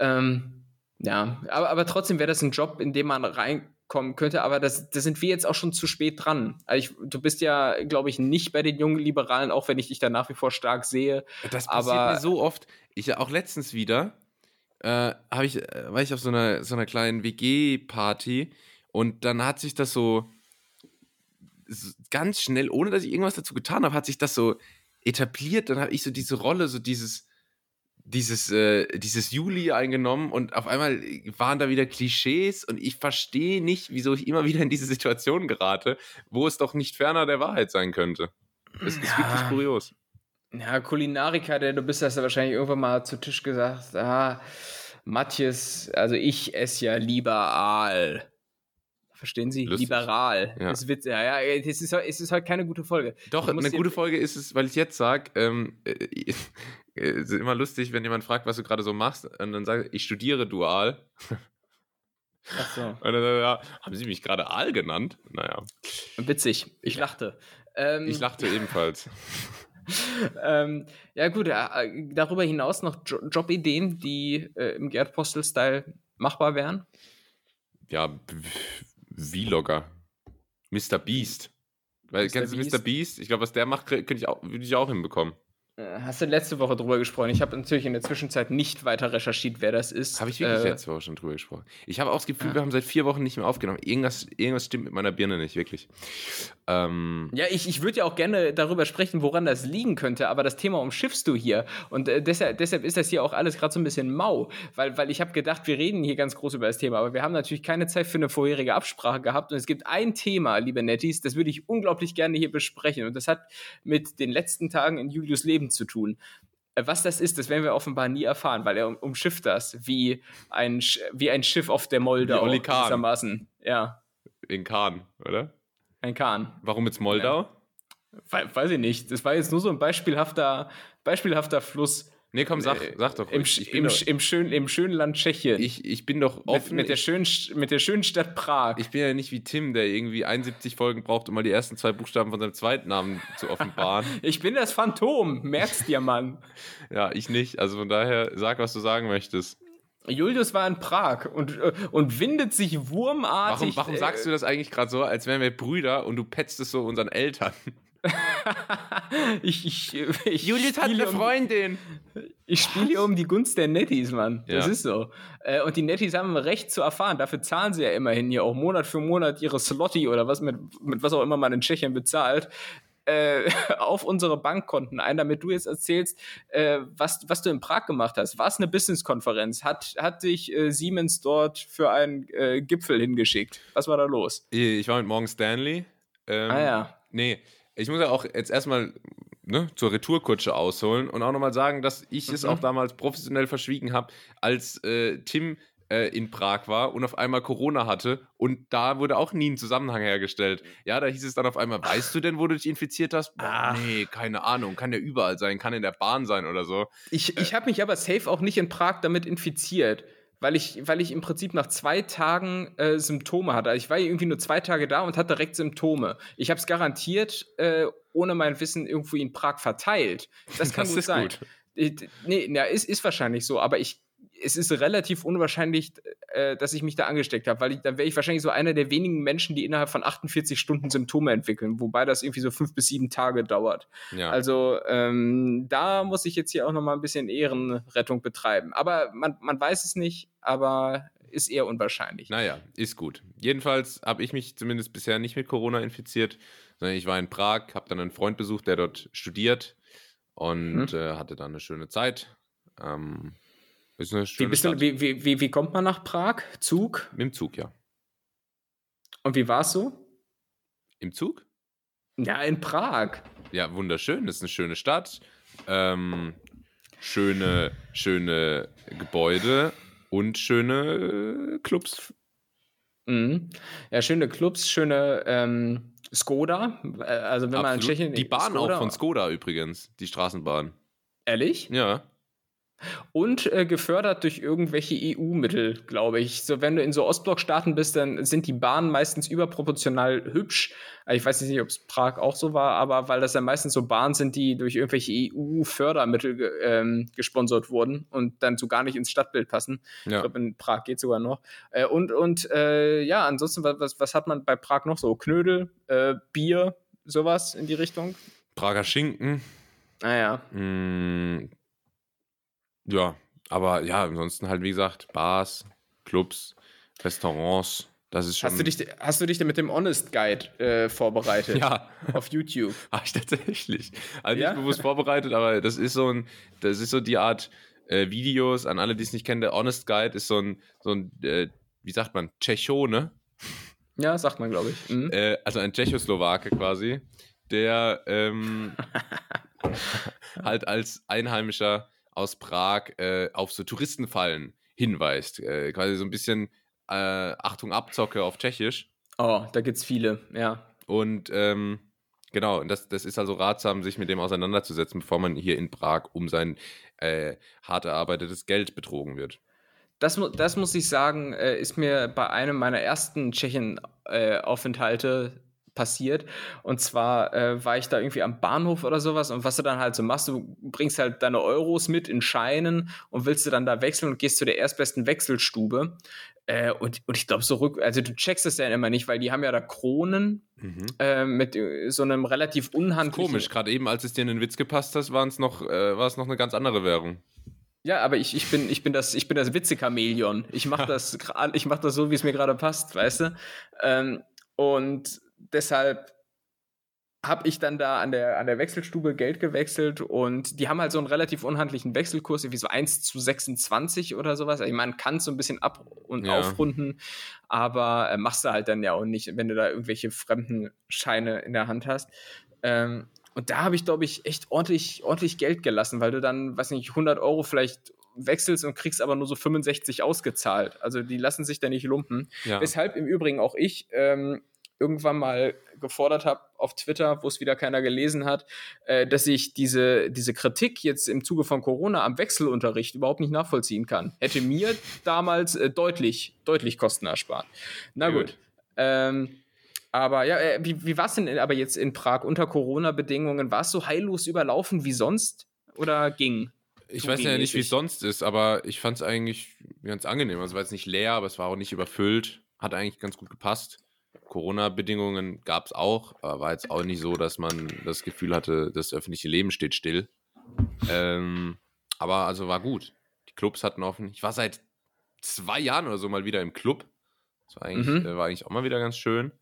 Ähm, ja, aber, aber trotzdem wäre das ein Job, in dem man reinkommen könnte, aber das, das sind wir jetzt auch schon zu spät dran. Also ich, du bist ja, glaube ich, nicht bei den jungen Liberalen, auch wenn ich dich da nach wie vor stark sehe. Das passiert aber, mir so oft. Ich auch letztens wieder, äh, ich, äh, war ich auf so einer, so einer kleinen WG-Party und dann hat sich das so ganz schnell, ohne dass ich irgendwas dazu getan habe, hat sich das so etabliert. Dann habe ich so diese Rolle, so dieses dieses, äh, dieses Juli eingenommen und auf einmal waren da wieder Klischees und ich verstehe nicht, wieso ich immer wieder in diese Situation gerate, wo es doch nicht ferner der Wahrheit sein könnte. Das ist ja. wirklich kurios. Ja, Kulinariker, der du bist, hast ja wahrscheinlich irgendwann mal zu Tisch gesagt, ah, Matthias, also ich esse ja lieber Aal. Verstehen Sie? Lustig. Liberal. Ja. Es, wird, ja, ja, es, ist, es ist halt keine gute Folge. Doch, eine gute Folge ist es, weil ich jetzt sage, ähm, äh, es ist immer lustig, wenn jemand fragt, was du gerade so machst, und dann sage ich, ich studiere dual. Ach so. Und dann, ja, haben Sie mich gerade Aal genannt? Naja. Witzig. Ich lachte. Ähm, ich lachte ebenfalls. ähm, ja, gut, äh, darüber hinaus noch jo Jobideen, die äh, im Gerd Postel-Style machbar wären? Ja, Vlogger. Mr. Beast. Weil, Mr. kennst du Mr. Beast? Ich glaube, was der macht, könnte ich auch, würde ich auch hinbekommen. Äh, hast du letzte Woche drüber gesprochen? Ich habe natürlich in der Zwischenzeit nicht weiter recherchiert, wer das ist. Habe ich wirklich äh, letzte Woche schon drüber gesprochen. Ich habe auch das Gefühl, ja. wir haben seit vier Wochen nicht mehr aufgenommen. Irgendwas, irgendwas stimmt mit meiner Birne nicht, wirklich. Ähm, ja, ich, ich würde ja auch gerne darüber sprechen, woran das liegen könnte, aber das Thema umschiffst du hier. Und äh, deshalb, deshalb ist das hier auch alles gerade so ein bisschen mau, weil, weil ich habe gedacht, wir reden hier ganz groß über das Thema, aber wir haben natürlich keine Zeit für eine vorherige Absprache gehabt. Und es gibt ein Thema, liebe Netties, das würde ich unglaublich gerne hier besprechen. Und das hat mit den letzten Tagen in Julius Leben Leben zu tun. Äh, was das ist, das werden wir offenbar nie erfahren, weil er umschifft das wie ein, wie ein Schiff auf der Moldau. Wie Oli Kahn. Ja. In Kahn, oder? Ein Kahn. Warum jetzt Moldau? Ja. Weiß ich nicht. Das war jetzt nur so ein beispielhafter, beispielhafter Fluss. Nee, komm, sag, äh, sag doch. Im, im, doch, im, schönen, Im schönen Land Tschechien. Ich, ich bin doch offen. Mit, mit, der schönen, mit der schönen Stadt Prag. Ich bin ja nicht wie Tim, der irgendwie 71 Folgen braucht, um mal die ersten zwei Buchstaben von seinem zweiten Namen zu offenbaren. ich bin das Phantom, merkst dir, Mann. ja, ich nicht. Also von daher, sag, was du sagen möchtest. Julius war in Prag und, äh, und windet sich wurmartig. Warum, warum sagst du das eigentlich gerade so, als wären wir Brüder und du petzt es so unseren Eltern? ich, ich, ich Julius hat eine Freundin. Ich spiele hier um die Gunst der Netties, Mann. Das ja. ist so. Äh, und die Netties haben ein Recht zu erfahren. Dafür zahlen sie ja immerhin hier auch Monat für Monat ihre Slotty oder was mit, mit was auch immer man in Tschechien bezahlt. Äh, auf unsere Bankkonten ein, damit du jetzt erzählst, äh, was, was du in Prag gemacht hast. War es eine Business-Konferenz? Hat, hat dich äh, Siemens dort für einen äh, Gipfel hingeschickt? Was war da los? Ich war mit Morgan Stanley. Ähm, ah ja. Nee, ich muss ja auch jetzt erstmal ne, zur Retourkutsche ausholen und auch nochmal sagen, dass ich mhm. es auch damals professionell verschwiegen habe, als äh, Tim äh, in Prag war und auf einmal Corona hatte und da wurde auch nie ein Zusammenhang hergestellt. Ja, da hieß es dann auf einmal, weißt du denn, wo du dich infiziert hast? Boah, nee, keine Ahnung, kann ja überall sein, kann in der Bahn sein oder so. Ich, ich habe mich aber safe auch nicht in Prag damit infiziert weil ich, weil ich im Prinzip nach zwei Tagen äh, Symptome hatte. Also ich war irgendwie nur zwei Tage da und hatte direkt Symptome. Ich habe es garantiert äh, ohne mein Wissen irgendwo in Prag verteilt. Das kann das gut sein. Gut. Nee, ja, ist, ist wahrscheinlich so, aber ich es ist relativ unwahrscheinlich, äh, dass ich mich da angesteckt habe, weil ich, dann wäre ich wahrscheinlich so einer der wenigen Menschen, die innerhalb von 48 Stunden Symptome entwickeln, wobei das irgendwie so fünf bis sieben Tage dauert. Ja. Also ähm, da muss ich jetzt hier auch nochmal ein bisschen Ehrenrettung betreiben. Aber man, man weiß es nicht, aber ist eher unwahrscheinlich. Naja, ist gut. Jedenfalls habe ich mich zumindest bisher nicht mit Corona infiziert, sondern ich war in Prag, habe dann einen Freund besucht, der dort studiert und hm. äh, hatte dann eine schöne Zeit. Ähm, ist eine schöne wie, du, wie, wie, wie, wie kommt man nach Prag? Zug? Mit dem Zug, ja. Und wie war es so? Im Zug? Ja, in Prag. Ja, wunderschön. Das ist eine schöne Stadt. Ähm, schöne, schöne Gebäude und schöne Clubs. Mhm. Ja, schöne Clubs, schöne ähm, Skoda. Äh, also wenn Absolut. man in Tschechien. Die Bahn Skoda auch von Skoda übrigens, die Straßenbahn. Ehrlich? Ja. Und äh, gefördert durch irgendwelche EU-Mittel, glaube ich. So, wenn du in so Ostblock-Staaten bist, dann sind die Bahnen meistens überproportional hübsch. Ich weiß nicht, ob es Prag auch so war, aber weil das ja meistens so Bahnen sind, die durch irgendwelche EU-Fördermittel ge ähm, gesponsert wurden und dann so gar nicht ins Stadtbild passen. Ja. Ich glaube, in Prag geht sogar noch. Äh, und und äh, ja, ansonsten, was, was hat man bei Prag noch so? Knödel, äh, Bier, sowas in die Richtung? Prager Schinken. Naja. Ah, mm, ja, aber ja, ansonsten halt, wie gesagt, Bars, Clubs, Restaurants. Das ist schon. Hast du dich, hast du dich denn mit dem Honest Guide äh, vorbereitet? ja. Auf YouTube. Habe ich tatsächlich. Also ja? nicht bewusst vorbereitet, aber das ist so ein, das ist so die Art äh, Videos, an alle, die es nicht kennen, der Honest Guide ist so ein, so ein, äh, wie sagt man, Tschecho, ne? Ja, sagt man, glaube ich. Mhm. Äh, also ein Tschechoslowake quasi, der ähm, halt als Einheimischer aus Prag äh, auf so Touristenfallen hinweist. Äh, quasi so ein bisschen äh, Achtung Abzocke auf Tschechisch. Oh, da gibt es viele, ja. Und ähm, genau, das, das ist also ratsam, sich mit dem auseinanderzusetzen, bevor man hier in Prag um sein äh, hart erarbeitetes Geld betrogen wird. Das, das muss ich sagen, äh, ist mir bei einem meiner ersten Tschechien-Aufenthalte äh, passiert. Und zwar äh, war ich da irgendwie am Bahnhof oder sowas und was du dann halt so machst, du bringst halt deine Euros mit in Scheinen und willst du dann da wechseln und gehst zu der erstbesten Wechselstube. Äh, und, und ich glaube, so rück, also du checkst es ja immer nicht, weil die haben ja da Kronen mhm. äh, mit äh, so einem relativ unhandlichen. Komisch, gerade eben, als es dir in den Witz gepasst hast, noch, äh, war es noch eine ganz andere Währung. Ja, aber ich, ich, bin, ich bin das, ich bin das Witzekameleon. Ich mache das, ich mach das so, wie es mir gerade passt, weißt du? Ähm, und deshalb habe ich dann da an der, an der Wechselstube Geld gewechselt und die haben halt so einen relativ unhandlichen Wechselkurs, wie so 1 zu 26 oder sowas. Also man kann es so ein bisschen ab- und ja. aufrunden, aber äh, machst du halt dann ja auch nicht, wenn du da irgendwelche fremden Scheine in der Hand hast. Ähm, und da habe ich, glaube ich, echt ordentlich, ordentlich Geld gelassen, weil du dann, weiß nicht, 100 Euro vielleicht wechselst und kriegst aber nur so 65 ausgezahlt. Also die lassen sich da nicht lumpen. Ja. Weshalb im Übrigen auch ich ähm, irgendwann mal gefordert habe auf Twitter, wo es wieder keiner gelesen hat, äh, dass ich diese, diese Kritik jetzt im Zuge von Corona am Wechselunterricht überhaupt nicht nachvollziehen kann. Hätte mir damals äh, deutlich, deutlich Kosten erspart. Na gut. gut. Ähm, aber ja, äh, wie, wie war es denn aber jetzt in Prag unter Corona-Bedingungen? War es so heillos überlaufen wie sonst oder ging? Ich weiß ja nicht, wie es sonst ist, aber ich fand es eigentlich ganz angenehm. Also war jetzt nicht leer, aber es war auch nicht überfüllt. Hat eigentlich ganz gut gepasst. Corona-Bedingungen gab es auch, aber war jetzt auch nicht so, dass man das Gefühl hatte, das öffentliche Leben steht still. Ähm, Aber also war gut. Die Clubs hatten offen. Ich war seit zwei Jahren oder so mal wieder im Club. Das war eigentlich, mhm. äh, war eigentlich auch mal wieder ganz schön.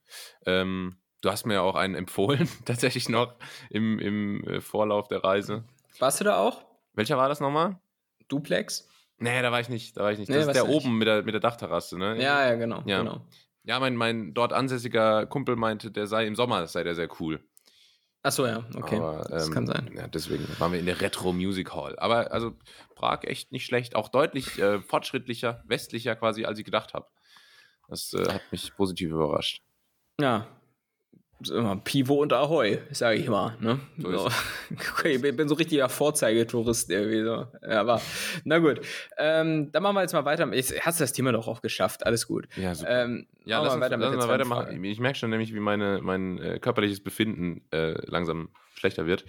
Ähm, du hast mir ja auch einen empfohlen, tatsächlich noch im, im äh, Vorlauf der Reise. Warst du da auch? Welcher war das nochmal? Duplex? Nee, da war ich nicht. Da war ich nicht. Das nee, ist der oben mit der, mit der Dachterrasse, ne? Ja, ja, genau. Ja, genau. Ja mein, mein dort ansässiger Kumpel meinte, der sei im Sommer, sei der sehr cool. Achso, ja, okay. Aber, das ähm, kann sein. Ja, deswegen waren wir in der Retro Music Hall. Aber also Prag echt nicht schlecht, auch deutlich äh, fortschrittlicher, westlicher quasi, als ich gedacht habe. Das äh, hat mich positiv überrascht. Ja, Pivo und Ahoi, sage ich mal. Ne? So okay, ich bin so richtiger Vorzeigetourist irgendwie so. Ja, aber na gut. Ähm, dann machen wir jetzt mal weiter. Jetzt hast du das Thema doch auch geschafft. Alles gut. Ja, super. Ähm, ja, lass uns, weiter lass uns weitermachen. Ich merke schon nämlich, wie meine, mein äh, körperliches Befinden äh, langsam schlechter wird.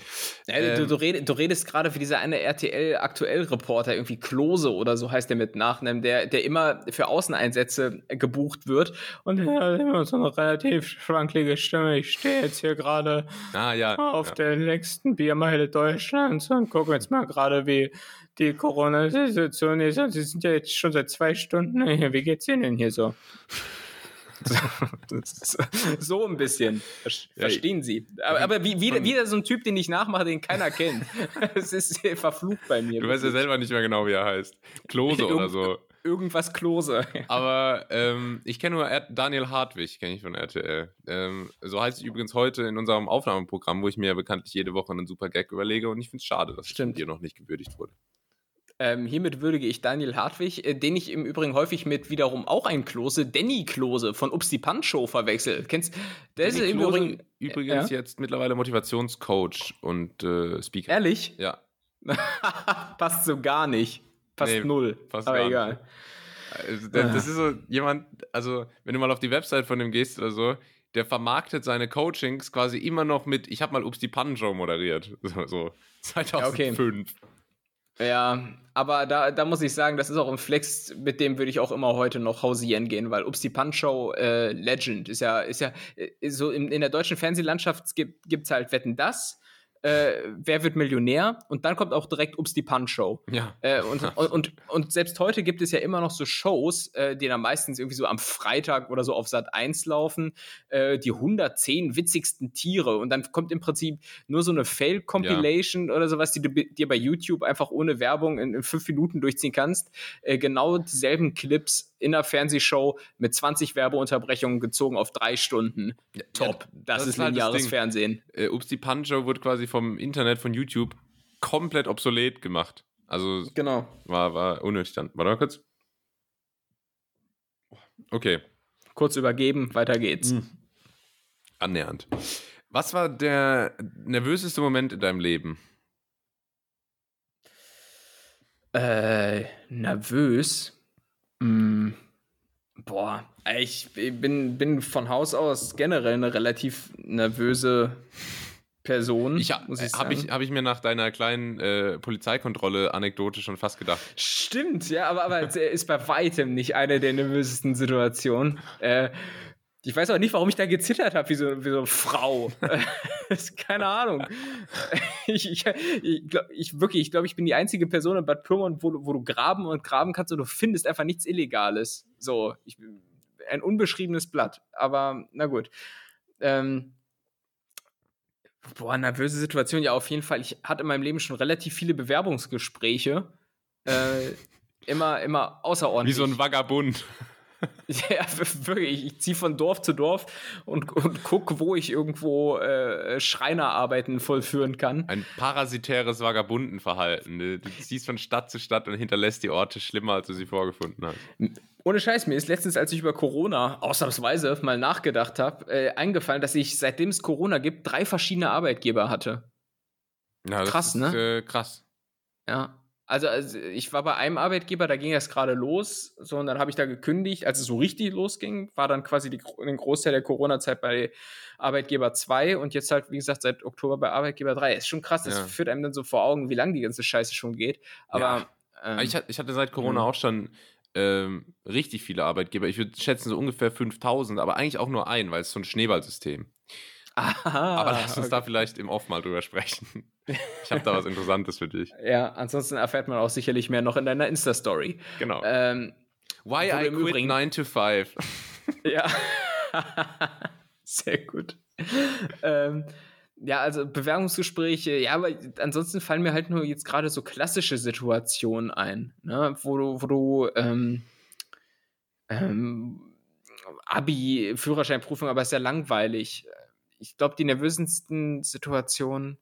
Ja, ähm, du, du, redest, du redest gerade für dieser eine RTL-Aktuell-Reporter, irgendwie Klose oder so heißt der mit Nachnamen, der, der immer für Außeneinsätze gebucht wird. Und der hat immer so eine relativ schwanklige Stimme. Ich stehe jetzt hier gerade ah, ja, auf ja. der längsten Biermeile Deutschlands und gucke jetzt mal gerade, wie die Corona-Situation ist. Und sie sind ja jetzt schon seit zwei Stunden hier. Wie geht's Ihnen denn hier so? so ein bisschen. Verstehen Sie. Aber, aber wie, wieder, wieder so ein Typ, den ich nachmache, den keiner kennt. Es ist verflucht bei mir. Du weißt ja selber nicht mehr genau, wie er heißt. Klose oder so. Irgendwas Klose. Aber ähm, ich kenne nur Daniel Hartwig, kenne ich von RTL. Ähm, so heißt es übrigens heute in unserem Aufnahmeprogramm, wo ich mir ja bekanntlich jede Woche einen super Gag überlege und ich finde es schade, dass Stimmt. es dir noch nicht gewürdigt wurde. Ähm, hiermit würdige ich Daniel Hartwig, äh, den ich im Übrigen häufig mit wiederum auch ein Klose, Danny Klose von Upsi Pancho verwechsel. Kennst der ist im Übrigen, übrigens ja? jetzt mittlerweile Motivationscoach und äh, Speaker. Ehrlich? Ja. Passt so gar nicht. Fast nee, null. Fast Aber egal. Also, das, das ist so jemand, also wenn du mal auf die Website von dem gehst oder so, der vermarktet seine Coachings quasi immer noch mit, ich habe mal Ups die Pannenshow moderiert. So, so 2005. Ja, okay. Ja, aber da, da muss ich sagen, das ist auch ein Flex, mit dem würde ich auch immer heute noch hausieren gehen, weil Upsi Punch-Show äh, Legend ist ja, ist ja äh, so in, in der deutschen Fernsehlandschaft gibt es halt Wetten das, äh, Wer wird Millionär? Und dann kommt auch direkt Ups die Punch-Show. Ja. Äh, und, und, und, und, selbst heute gibt es ja immer noch so Shows, äh, die dann meistens irgendwie so am Freitag oder so auf Sat 1 laufen, äh, die 110 witzigsten Tiere. Und dann kommt im Prinzip nur so eine Fail-Compilation ja. oder sowas, die du dir bei YouTube einfach ohne Werbung in, in fünf Minuten durchziehen kannst. Äh, genau dieselben Clips in einer Fernsehshow mit 20 Werbeunterbrechungen gezogen auf drei Stunden. Top. Ja, das, das, ist halt lineares Fernsehen. Äh, Ups die Punch-Show wurde quasi vom Internet, von YouTube komplett obsolet gemacht. Also genau. war, war unnötig dann. Warte mal kurz. Okay. Kurz übergeben, weiter geht's. Hm. Annähernd. Was war der nervöseste Moment in deinem Leben? Äh, nervös? Hm. Boah, ich bin, bin von Haus aus generell eine relativ nervöse Person. Ich, muss ich habe ich, hab ich mir nach deiner kleinen äh, Polizeikontrolle-Anekdote schon fast gedacht. Stimmt, ja, aber, aber es ist bei weitem nicht eine der nervösesten Situationen. Äh, ich weiß auch nicht, warum ich da gezittert habe, wie so, wie so eine Frau. Keine Ahnung. Ich, ich, ich, glaub, ich wirklich, ich glaube, ich bin die einzige Person in Bad Pyrmont, wo, wo du graben und graben kannst und du findest einfach nichts Illegales. So, ich, ein unbeschriebenes Blatt. Aber na gut. Ähm, Boah, nervöse Situation. Ja, auf jeden Fall. Ich hatte in meinem Leben schon relativ viele Bewerbungsgespräche. Äh, immer, immer außerordentlich. Wie so ein Vagabund. ja, wirklich. Ich ziehe von Dorf zu Dorf und, und gucke, wo ich irgendwo äh, Schreinerarbeiten vollführen kann. Ein parasitäres Vagabundenverhalten. Du, du ziehst von Stadt zu Stadt und hinterlässt die Orte schlimmer, als du sie vorgefunden hast. Ohne Scheiß, mir ist letztens, als ich über Corona ausnahmsweise mal nachgedacht habe, äh, eingefallen, dass ich, seitdem es Corona gibt, drei verschiedene Arbeitgeber hatte. Ja, krass, ist, ne? Äh, krass. Ja. Also, also, ich war bei einem Arbeitgeber, da ging es gerade los, so und dann habe ich da gekündigt, als es so richtig losging, war dann quasi die, den Großteil der Corona-Zeit bei Arbeitgeber 2 und jetzt halt, wie gesagt, seit Oktober bei Arbeitgeber 3. Ist schon krass, das ja. führt einem dann so vor Augen, wie lange die ganze Scheiße schon geht. Aber ja. ähm, ich, ich, hatte seit Corona mh. auch schon ähm, richtig viele Arbeitgeber. Ich würde schätzen so ungefähr 5000, aber eigentlich auch nur ein, weil es so ein Schneeballsystem. Aha, Aber lass uns okay. da vielleicht im Off mal drüber sprechen. Ich habe da was Interessantes für dich. Ja, ansonsten erfährt man auch sicherlich mehr noch in deiner Insta-Story. Genau. Ähm, Why I quit Übrigen 9 to 5. ja. Sehr gut. ähm, ja, also Bewerbungsgespräche, ja, aber ansonsten fallen mir halt nur jetzt gerade so klassische Situationen ein, ne, wo du, wo du ähm, ähm, Abi, Führerscheinprüfung, aber ist ja langweilig. Ich glaube, die nervösesten Situationen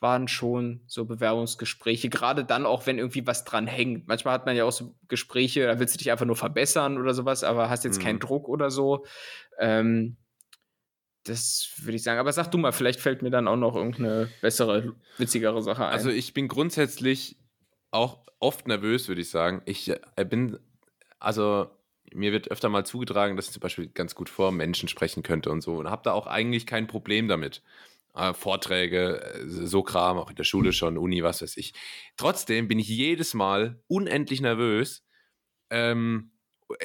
waren schon so Bewerbungsgespräche, gerade dann auch, wenn irgendwie was dran hängt. Manchmal hat man ja auch so Gespräche, da willst du dich einfach nur verbessern oder sowas, aber hast jetzt mhm. keinen Druck oder so. Ähm, das würde ich sagen. Aber sag du mal, vielleicht fällt mir dann auch noch irgendeine bessere, witzigere Sache ein. Also ich bin grundsätzlich auch oft nervös, würde ich sagen. Ich äh, bin, also mir wird öfter mal zugetragen, dass ich zum Beispiel ganz gut vor Menschen sprechen könnte und so und habe da auch eigentlich kein Problem damit. Äh, Vorträge, äh, so Kram, auch in der Schule schon, Uni, was weiß ich. Trotzdem bin ich jedes Mal unendlich nervös. Ähm,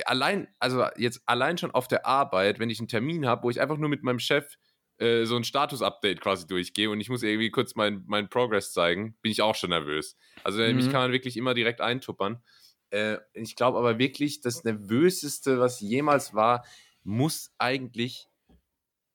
allein, also jetzt allein schon auf der Arbeit, wenn ich einen Termin habe, wo ich einfach nur mit meinem Chef äh, so ein Status-Update quasi durchgehe und ich muss irgendwie kurz meinen mein Progress zeigen, bin ich auch schon nervös. Also mhm. mich kann man wirklich immer direkt eintuppern. Äh, ich glaube aber wirklich, das Nervöseste, was jemals war, muss eigentlich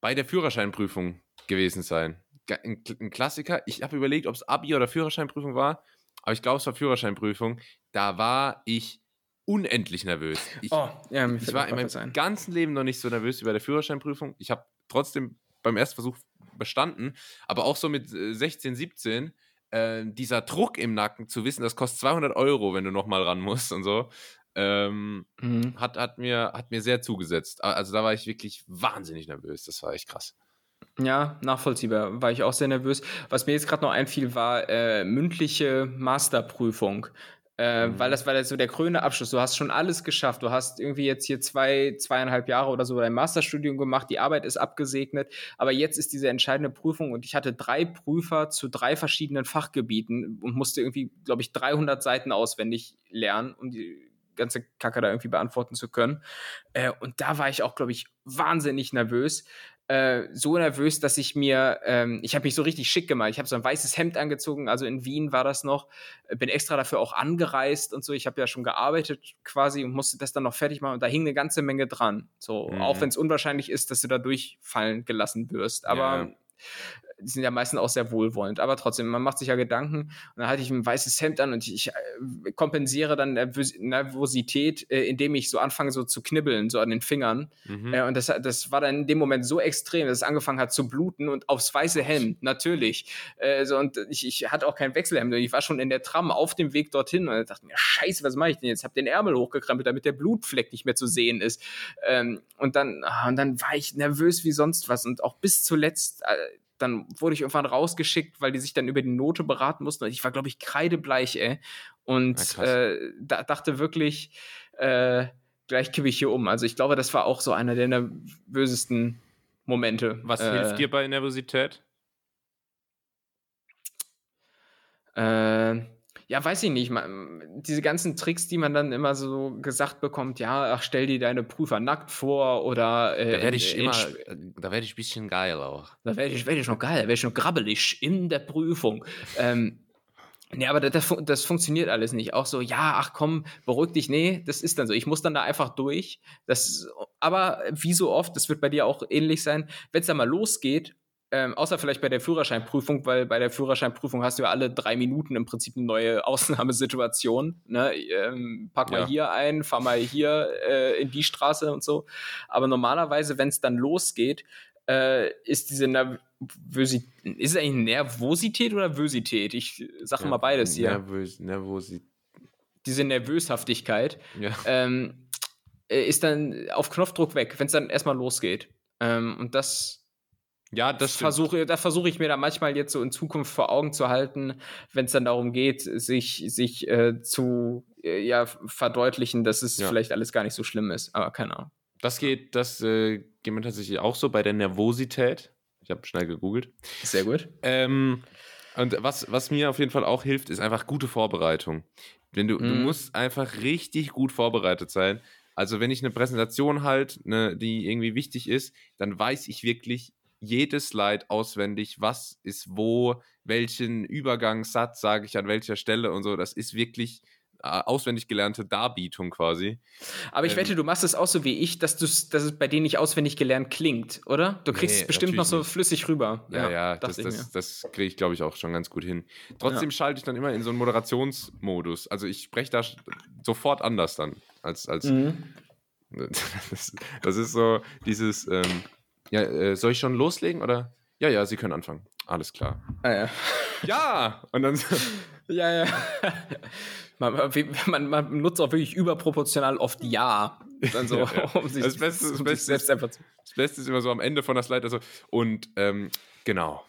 bei der Führerscheinprüfung gewesen sein. Ein, ein Klassiker. Ich habe überlegt, ob es Abi oder Führerscheinprüfung war, aber ich glaube, es war Führerscheinprüfung. Da war ich unendlich nervös. Ich, oh, ja, ich war in meinem sein. ganzen Leben noch nicht so nervös wie bei der Führerscheinprüfung. Ich habe trotzdem beim ersten Versuch bestanden, aber auch so mit 16, äh, 17 äh, dieser Druck im Nacken zu wissen, das kostet 200 Euro, wenn du nochmal ran musst und so, ähm, mhm. hat, hat, mir, hat mir sehr zugesetzt. Also da war ich wirklich wahnsinnig nervös. Das war echt krass. Ja, nachvollziehbar. War ich auch sehr nervös. Was mir jetzt gerade noch einfiel, war äh, mündliche Masterprüfung. Äh, mhm. Weil das war das so der krönende Abschluss. Du hast schon alles geschafft. Du hast irgendwie jetzt hier zwei, zweieinhalb Jahre oder so dein Masterstudium gemacht. Die Arbeit ist abgesegnet. Aber jetzt ist diese entscheidende Prüfung und ich hatte drei Prüfer zu drei verschiedenen Fachgebieten und musste irgendwie, glaube ich, 300 Seiten auswendig lernen, um die ganze Kacke da irgendwie beantworten zu können. Äh, und da war ich auch, glaube ich, wahnsinnig nervös, äh, so nervös, dass ich mir, ähm, ich habe mich so richtig schick gemacht. Ich habe so ein weißes Hemd angezogen, also in Wien war das noch. Äh, bin extra dafür auch angereist und so. Ich habe ja schon gearbeitet quasi und musste das dann noch fertig machen und da hing eine ganze Menge dran. So, mhm. auch wenn es unwahrscheinlich ist, dass du da durchfallen gelassen wirst. Aber ja die sind ja meistens auch sehr wohlwollend, aber trotzdem, man macht sich ja Gedanken und dann hatte ich ein weißes Hemd an und ich äh, kompensiere dann Nervosität, äh, indem ich so anfange so zu knibbeln, so an den Fingern mhm. äh, und das, das war dann in dem Moment so extrem, dass es angefangen hat zu bluten und aufs weiße Hemd, natürlich. Äh, so, und ich, ich hatte auch kein Wechselhemd und ich war schon in der Tram auf dem Weg dorthin und dachte mir, scheiße, was mache ich denn jetzt? Hab den Ärmel hochgekrempelt, damit der Blutfleck nicht mehr zu sehen ist. Ähm, und dann, ah, und dann war ich nervös wie sonst was und auch bis zuletzt dann wurde ich irgendwann rausgeschickt, weil die sich dann über die Note beraten mussten. Und ich war, glaube ich, kreidebleich, ey. Und ja, äh, da, dachte wirklich, äh, gleich kippe ich hier um. Also ich glaube, das war auch so einer der nervösesten Momente. Was äh, hilft dir bei Nervosität? Äh, ja, weiß ich nicht. Man, diese ganzen Tricks, die man dann immer so gesagt bekommt, ja, ach, stell dir deine Prüfer nackt vor oder. Äh, da werde ich in, immer, da werde ich ein bisschen geil auch. Da werde ich, werd ich noch geil, da werde ich noch grabbelig in der Prüfung. ähm, Nee, aber das, das, funktioniert alles nicht. Auch so, ja, ach komm, beruhig dich. Nee, das ist dann so. Ich muss dann da einfach durch. Das, aber wie so oft, das wird bei dir auch ähnlich sein, wenn es dann mal losgeht ähm, außer vielleicht bei der Führerscheinprüfung, weil bei der Führerscheinprüfung hast du ja alle drei Minuten im Prinzip eine neue Ausnahmesituation. Ne? Ähm, pack mal ja. hier ein, fahr mal hier äh, in die Straße und so. Aber normalerweise, wenn es dann losgeht, äh, ist diese Nervosität, ist es eigentlich Nervosität oder Vösität? Ich sage ja, mal beides hier. Nervös, Nervosität. Diese Nervöshaftigkeit ja. ähm, äh, ist dann auf Knopfdruck weg, wenn es dann erstmal losgeht. Ähm, und das ja, das versuche, da versuche ich mir da manchmal jetzt so in Zukunft vor Augen zu halten, wenn es dann darum geht, sich, sich äh, zu äh, ja, verdeutlichen, dass es ja. vielleicht alles gar nicht so schlimm ist. Aber keine Ahnung. Das geht, das äh, geht mir tatsächlich auch so bei der Nervosität. Ich habe schnell gegoogelt. Sehr gut. Ähm, und was, was mir auf jeden Fall auch hilft, ist einfach gute Vorbereitung. Denn du, mm. du mhm. musst einfach richtig gut vorbereitet sein. Also wenn ich eine Präsentation halt, ne, die irgendwie wichtig ist, dann weiß ich wirklich, jedes Slide auswendig, was ist wo, welchen Übergangssatz sage ich an welcher Stelle und so. Das ist wirklich äh, auswendig gelernte Darbietung quasi. Aber ich ähm, wette, du machst es auch so wie ich, dass, dass es bei denen nicht auswendig gelernt klingt, oder? Du kriegst nee, es bestimmt noch so nicht. flüssig rüber. Ja, ja, ja das, das, das kriege ich, glaube ich, auch schon ganz gut hin. Trotzdem ja. schalte ich dann immer in so einen Moderationsmodus. Also ich spreche da sofort anders dann als. als mhm. das, das, ist so dieses. Ähm, ja, äh, soll ich schon loslegen oder? Ja, ja, Sie können anfangen. Alles klar. Ah, ja. Ja! Und dann. ja, ja. Man, man, man, nutzt auch wirklich überproportional oft Ja. Dann so, ja, Um sich, das, Beste, um das, Beste selbst einfach zu. Das Beste ist immer so am Ende von der Slide. Also, und ähm, genau.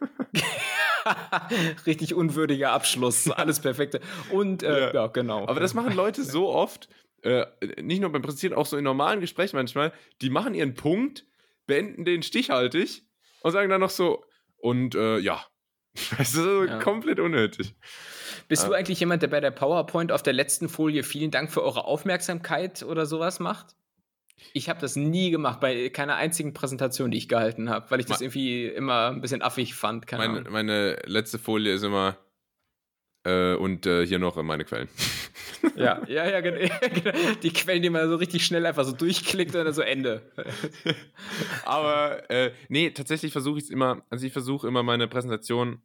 Richtig unwürdiger Abschluss. Alles Perfekte. Und äh, ja. ja. genau. Aber das machen Leute so oft, äh, nicht nur beim Präsentieren, auch so in normalen Gesprächen manchmal. Die machen ihren Punkt, beenden den stichhaltig und sagen dann noch so, und äh, ja. Das ist so ja. komplett unnötig. Bist ja. du eigentlich jemand, der bei der PowerPoint auf der letzten Folie vielen Dank für eure Aufmerksamkeit oder sowas macht? Ich habe das nie gemacht, bei keiner einzigen Präsentation, die ich gehalten habe, weil ich das irgendwie immer ein bisschen affig fand. Meine, meine, letzte Folie ist immer äh, und äh, hier noch meine Quellen. Ja, ja, ja, genau. Die Quellen, die man so richtig schnell einfach so durchklickt und dann so Ende. Aber äh, nee, tatsächlich versuche ich es immer, also ich versuche immer meine Präsentation